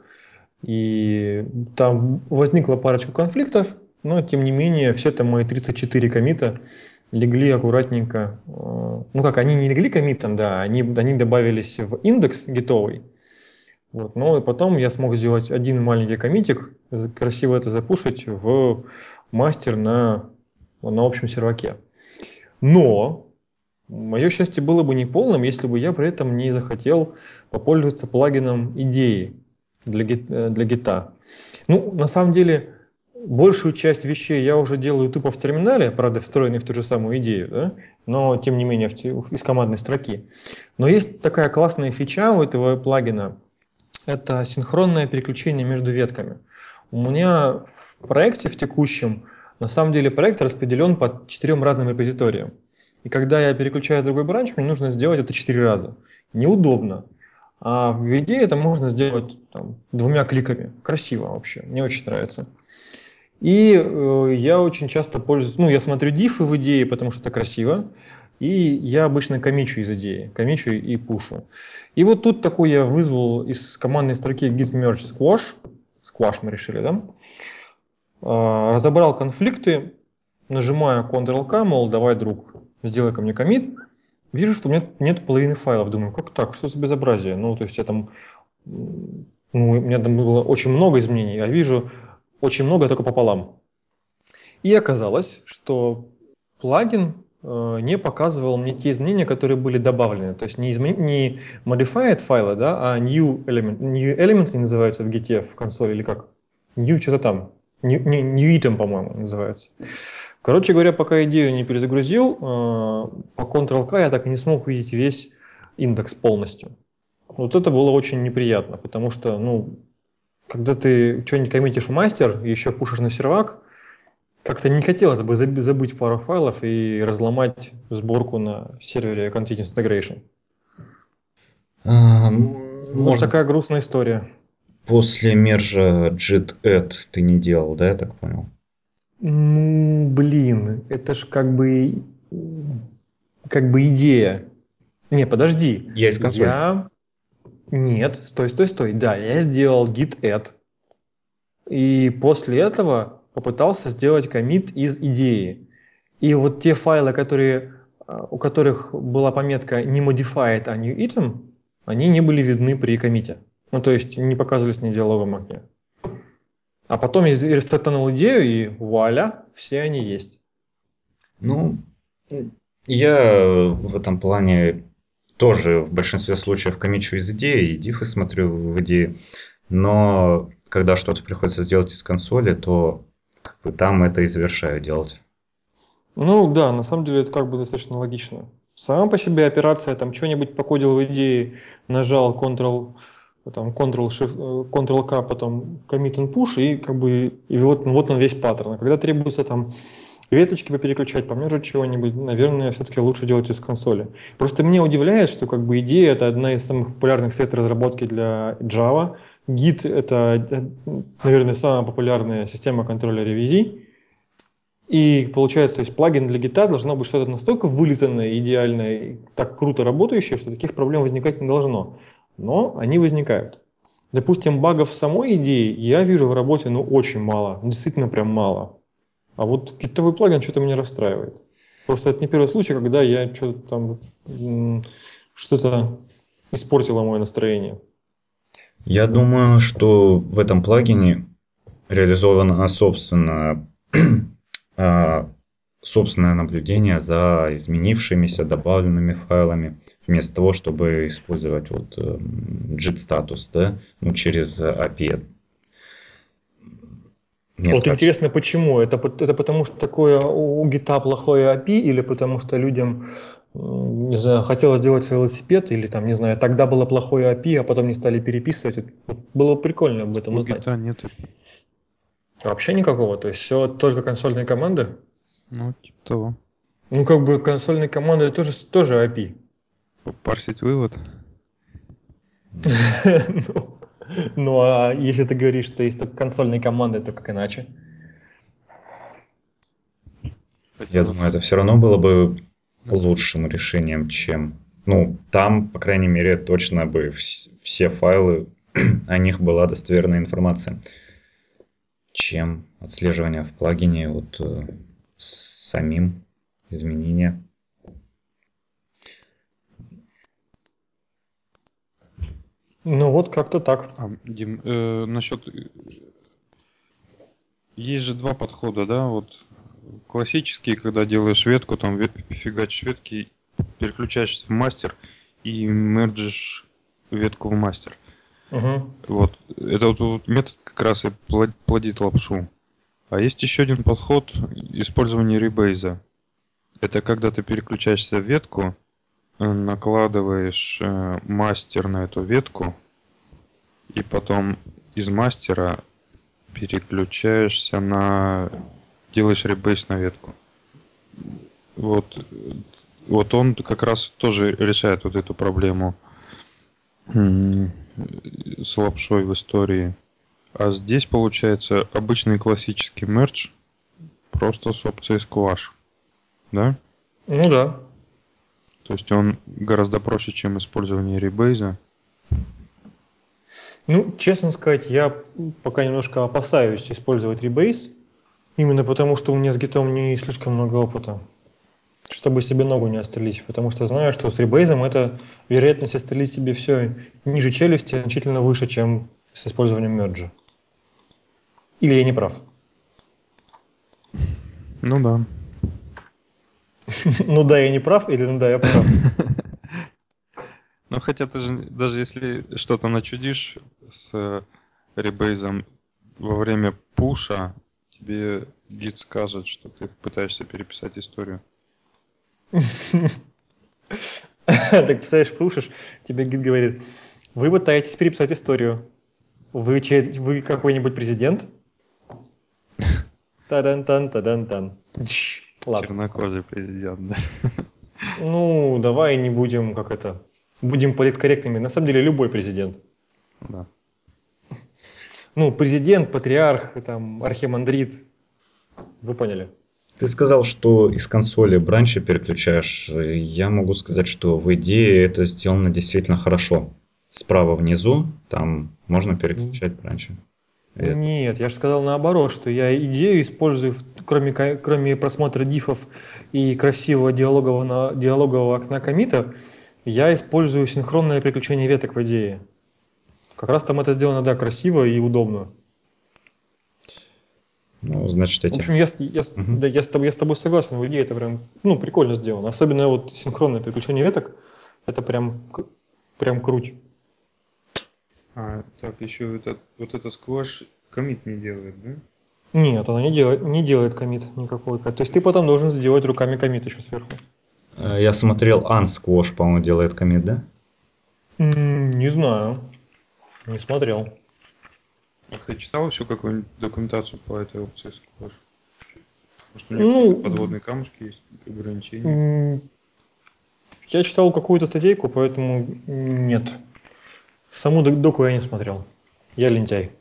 И там возникла парочка конфликтов, но тем не менее, все это мои 34 комита легли аккуратненько. Э, ну как, они не легли комитом, да, они, они добавились в индекс гитовый. Вот, но и потом я смог сделать один маленький комитик, красиво это запушить в мастер на, на общем серваке. Но мое счастье было бы неполным, если бы я при этом не захотел попользоваться плагином идеи для, э, для гита. Ну, на самом деле, большую часть вещей я уже делаю тупо в терминале, правда, встроенный в ту же самую идею, да? но тем не менее из командной строки. Но есть такая классная фича у этого плагина, это синхронное переключение между ветками. У меня в проекте в текущем на самом деле проект распределен по четырем разным репозиториям. И когда я переключаю другой бранч, мне нужно сделать это четыре раза. Неудобно. А в виде это можно сделать там, двумя кликами. Красиво вообще. Мне очень нравится. И э, я очень часто пользуюсь, ну, я смотрю дифы в идее, потому что это красиво. И я обычно комичу из идеи, комичу и пушу. И вот тут такой я вызвал из командной строки git merge squash, squash мы решили, да? А, разобрал конфликты, нажимаю Ctrl-K, мол, давай, друг, сделай ко мне комит. Вижу, что у меня нет половины файлов. Думаю, как так, что за безобразие? Ну, то есть я там, ну, у меня там было очень много изменений, а вижу очень много только пополам. И оказалось, что плагин э, не показывал мне те изменения, которые были добавлены. То есть не, измен... не modified файлы, да, а new element. New element называются в Git в консоли или как? New что-то там. Item, по-моему, называется. Короче говоря, пока идею не перезагрузил, э, по Ctrl-K я так и не смог увидеть весь индекс полностью. Вот это было очень неприятно, потому что, ну, когда ты что-нибудь коммитишь в мастер и еще пушишь на сервак, как-то не хотелось бы забыть пару файлов и разломать сборку на сервере Continuous Integration. Может, такая грустная история. После мержа JIT-add ты не делал, да, я так понял? Ну, блин, это ж как бы как бы идея. Не, подожди. Я из консоли. Я... Нет, стой, стой, стой. Да, я сделал git add. И после этого попытался сделать комит из идеи. И вот те файлы, которые, а, у которых была пометка не modified, а new item, они не были видны при комите. Ну, то есть не показывались на диалоговом окне. А потом я рестартанул идею, и вуаля, все они есть. Ну, я в этом плане тоже в большинстве случаев комичу из идеи, и дифы смотрю в идеи. Но когда что-то приходится сделать из консоли, то как бы там это и завершаю делать. Ну да, на самом деле это как бы достаточно логично. Сама по себе операция, там что-нибудь покодил в идее, нажал Ctrl там Ctrl-K, потом commit and push, и как бы и вот, вот он весь паттерн. А когда требуется там веточки переключать, помножить чего-нибудь, наверное, все-таки лучше делать из консоли. Просто меня удивляет, что как бы идея это одна из самых популярных сет разработки для Java. Git это, наверное, самая популярная система контроля ревизий. И получается, то есть плагин для гита должно быть что-то настолько вылизанное, идеальное, так круто работающее, что таких проблем возникать не должно. Но они возникают. Допустим, багов в самой идее я вижу в работе ну очень мало, действительно прям мало. А вот гитовый плагин что-то меня расстраивает. Просто это не первый случай, когда я что-то там что-то испортило мое настроение. Я думаю, что в этом плагине реализовано собственно, [CLEARS THROAT] а, собственное наблюдение за изменившимися, добавленными файлами, вместо того, чтобы использовать вот JIT э, статус, да, ну, через API. Нет, вот как... интересно, почему? Это, это потому, что такое у гита плохое API или потому что людям не знаю, хотелось сделать велосипед, или там, не знаю, тогда было плохое API, а потом не стали переписывать. Было прикольно об этом узнать. Да, нет. Вообще никакого, то есть все только консольные команды? Ну, типа того. Ну, как бы консольные команды тоже, тоже API. Парсить вывод. [LAUGHS] ну, ну, а если ты говоришь, что есть только консольные команды, то как иначе? Я думаю, это все равно было бы лучшим решением, чем... Ну, там, по крайней мере, точно бы все файлы, [CLEARS THROAT] о них была достоверная информация, чем отслеживание в плагине вот э, самим изменения. Ну вот как-то так. А, Дим, э, насчет... Есть же два подхода, да, вот классические, когда делаешь ветку, там фигачишь ветки, переключаешься в мастер и мерджишь ветку в мастер. Угу. Вот. Это вот, вот метод как раз и плодит лапшу. А есть еще один подход использования ребейза. Это когда ты переключаешься в ветку, э, накладываешь э, мастер на эту ветку, и потом из мастера переключаешься на делаешь ребейс на ветку. Вот, вот он как раз тоже решает вот эту проблему с лапшой в истории. А здесь получается обычный классический мерч, просто с опцией squash. Да? Ну да. То есть он гораздо проще, чем использование ребейза. Ну, честно сказать, я пока немножко опасаюсь использовать ребейз, Именно потому, что у меня с гитом не слишком много опыта, чтобы себе ногу не отстрелить. Потому что знаю, что с ребейзом это вероятность отстрелить себе все ниже челюсти значительно выше, чем с использованием мерджа. Или я не прав? Ну да. [LAUGHS] Ну да, я не прав, или ну да, я прав. [LAUGHS] Ну хотя ты же, даже если что-то начудишь с ребейзом во время пуша, тебе гид скажет, что ты пытаешься переписать историю. [LAUGHS] Так представляешь, пушишь, тебе гид говорит, вы пытаетесь переписать историю. Вы, вы какой-нибудь президент? [LAUGHS] Тадан-тан, тадан-тан. Ладно. Чернокожий президент, да. [LAUGHS] Ну, давай не будем, как это, будем политкорректными. На самом деле, любой президент. Да ну, президент, патриарх, там, архимандрит. Вы поняли? Ты сказал, что из консоли бранчи переключаешь. Я могу сказать, что в идее это сделано действительно хорошо. Справа внизу там можно переключать бранчи. Это... Нет, я же сказал наоборот, что я идею использую, кроме, кроме просмотра дифов и красивого диалогового, диалогового окна комита, я использую синхронное переключение веток в идее. Как раз там это сделано, да, красиво и удобно. Ну, значит, эти... В общем, я, я, угу. да, я, с тобой, я с тобой согласен, в идее это прям, ну, прикольно сделано. Особенно вот синхронное переключение веток, это прям, прям круть. А, так, еще этот, вот это сквош комит не делает, да? Нет, она не делает, не делает комит никакой. То есть ты потом должен сделать руками комит еще сверху. Э, я смотрел, Unsquash, по-моему, делает комит, да? Не знаю. Не смотрел. А ты читал еще какую-нибудь документацию по этой опции Squash? Может, у них ну, подводные камушки есть, ограничения? Я читал какую-то статейку, поэтому нет. Саму доку я не смотрел. Я лентяй.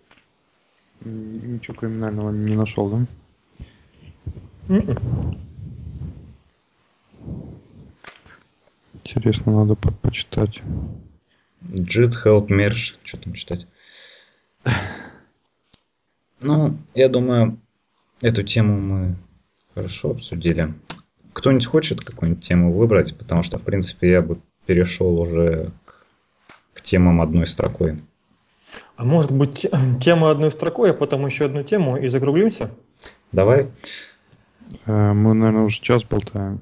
Ничего криминального не нашел, да? Интересно, надо по почитать. JIT, Help, Merge, что там читать? Ну, я думаю, эту тему мы хорошо обсудили. Кто-нибудь хочет какую-нибудь тему выбрать? Потому что, в принципе, я бы перешел уже к, темам одной строкой. А может быть, [CLEARS THROAT] тема одной строкой, а потом еще одну тему и закруглимся? Давай. Э, мы, наверное, уже час болтаем.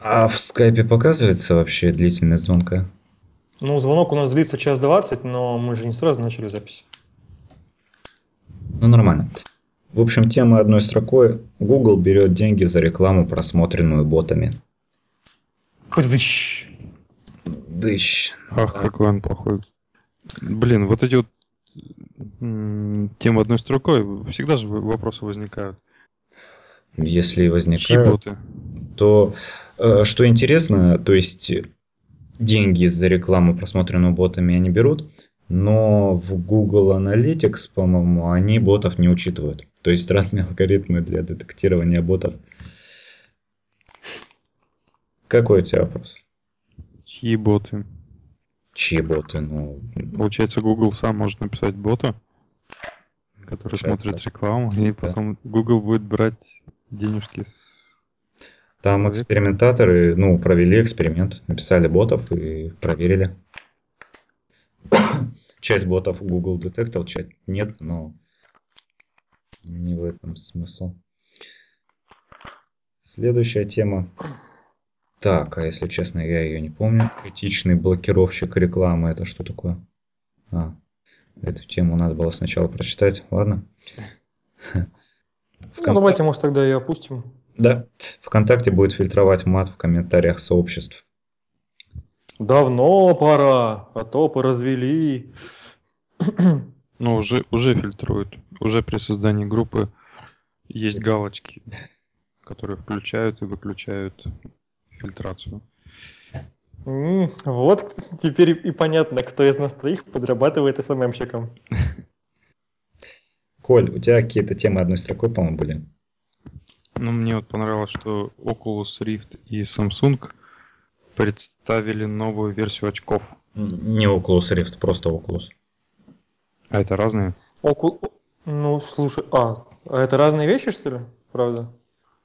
А в скайпе показывается вообще длительность звонка? Ну, звонок у нас длится час двадцать, но мы же не сразу начали запись. Ну, нормально. В общем, тема одной строкой. Google берет деньги за рекламу, просмотренную ботами. Дыщ. Дыщ. Ах, да. какой он плохой. Блин, вот эти вот темы одной строкой, всегда же вопросы возникают. Если возникают, то э, что интересно, то есть деньги за рекламу, просмотренную ботами, они берут, но в Google Analytics, по-моему, они ботов не учитывают. То есть разные алгоритмы для детектирования ботов. Какой у тебя вопрос? Чьи боты? Чьи боты? Ну... Получается, Google сам может написать бота, который Получается, смотрит рекламу, и да. потом Google будет брать денежки с Там человека. экспериментаторы, ну, провели эксперимент, написали ботов и проверили. [COUGHS] Часть ботов Google детектил, часть нет, но не в этом смысл. Следующая тема. Так, а если честно, я ее не помню. Критичный блокировщик рекламы. Это что такое? А, эту тему надо было сначала прочитать. Ладно. [LAUGHS] Ну, давайте, может, тогда и опустим. Да. ВКонтакте будет фильтровать мат в комментариях сообществ. Давно пора, а то поразвели. Ну, уже, уже фильтруют. Уже при создании группы есть галочки, которые включают и выключают фильтрацию. Mm, вот теперь и понятно, кто из нас троих подрабатывает СММщиком. Коль, у тебя какие-то темы одной строкой, по-моему, были? Ну, мне вот понравилось, что Oculus Rift и Samsung представили новую версию очков. Не Oculus Rift, просто Oculus. А это разные? Оку... Ну, слушай, а, а это разные вещи, что ли? Правда?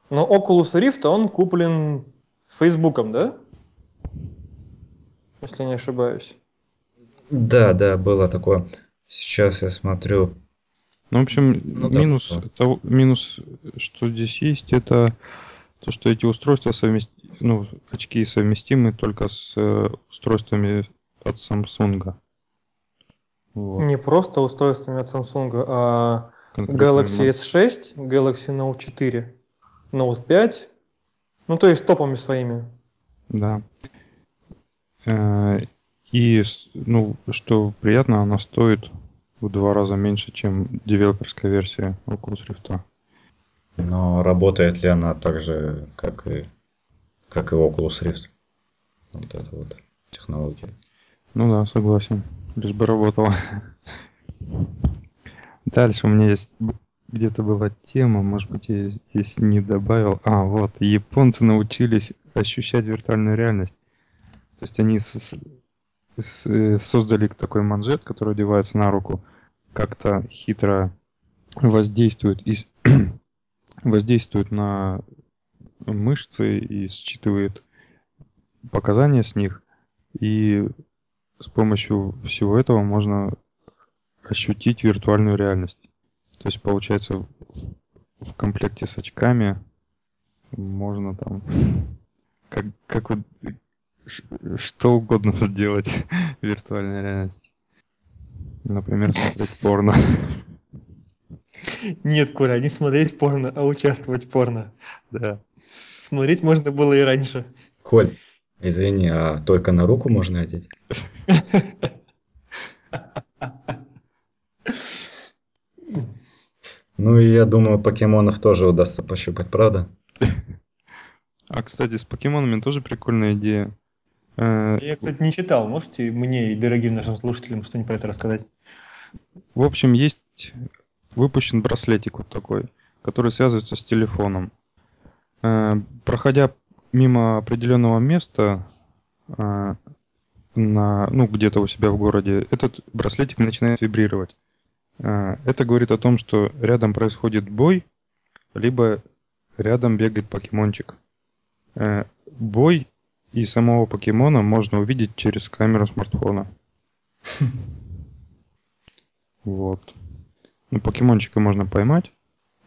Но Oculus Rift, он куплен Фейсбуком, да? Если не ошибаюсь. Да, да, было такое. Сейчас я смотрю. Ну, в общем, ну, минус, да, того, минус, что здесь есть, это то, что эти устройства совмест... ну, очки совместимы только с э, устройствами от Samsung. Вот. Не просто устройствами от Samsung, а Galaxy S6, Galaxy Note 4, Note 5, ну то есть топами своими. Да. Э, и, ну, что приятно, она стоит в два раза меньше, чем девелоперская версия Oculus Rift. Но работает ли она так же, как и, как и Oculus Rift? Вот это вот технология. Ну да, согласен. Лишь бы работала. [LAUGHS] Дальше у меня есть где-то была тема, может быть, я здесь не добавил. А, вот, японцы научились ощущать виртуальную реальность. То есть они э, создали такой манжет, который одевается на руку, как-то хитро воздействует и [CLEARS THROAT] воздействует на мышцы и считывает показания с них. И с помощью всего этого можно ощутить виртуальную реальность. То есть получается в комплекте с очками можно там [LAUGHS] как, как вот, что угодно [LAUGHS] сделать в виртуальной реальности. Например, смотреть порно. [LAUGHS] Нет, Коля, не смотреть порно, а участвовать в порно. Да. Смотреть можно было и раньше. Коль, Извини, а только на руку можно одеть? Ну и я думаю, покемонов тоже удастся пощупать, правда? А, кстати, с покемонами тоже прикольная идея. Э, я, кстати, не читал. Можете мне и дорогим нашим слушателям что-нибудь про это рассказать? В общем, есть выпущен браслетик вот такой. который связывается с телефоном. Э, проходя мимо определенного места, э, на, ну, где-то у себя в городе, этот браслетик начинает вибрировать. Э, это говорит о том, что рядом происходит бой, либо рядом бегает покемончик. Бой и самого покемона можно увидеть через камеру смартфона. Вот. Ну, покемончика можно поймать,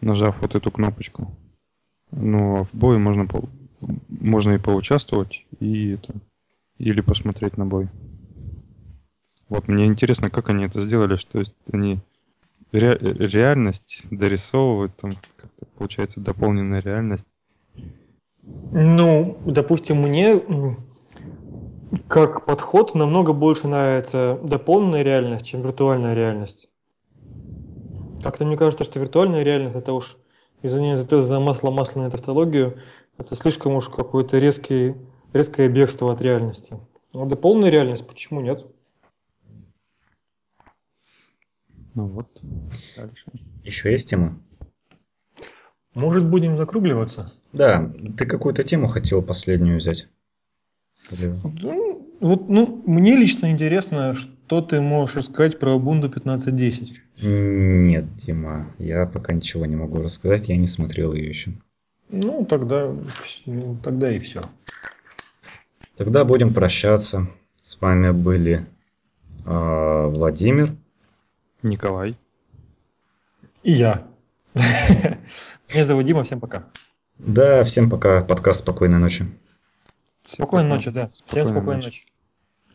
нажав вот эту кнопочку. Но в бою можно, можно и поучаствовать, и это, или посмотреть на бой. Вот мне интересно, как они это сделали, что есть они ре, реальность дорисовывают, там как-то получается дополненная реальность. Ну, допустим, мне как подход намного больше нравится дополненная реальность, чем виртуальная реальность. Как-то мне кажется, что виртуальная реальность, это уж, извиняюсь за, за масло на тавтологию, это слишком уж какое-то резкое, резкое бегство от реальности. А дополненная реальность, почему нет? Ну вот, дальше. Еще есть тема? Может, будем закругливаться? Да, ты какую-то тему хотел последнюю взять. Ну, вот, ну, мне лично интересно, что ты можешь рассказать про Ubuntu 15.10. Нет, Дима, я пока ничего не могу рассказать, я не смотрел ее еще. Ну, тогда, ну, тогда и все. Тогда будем прощаться. С вами были э, Владимир. Николай. И я. [LAUGHS] Меня зовут Дима, всем пока. Да, всем пока. Подкаст «Спокойной ночи». Спокойной ночи, да. Всем спокойной ночи.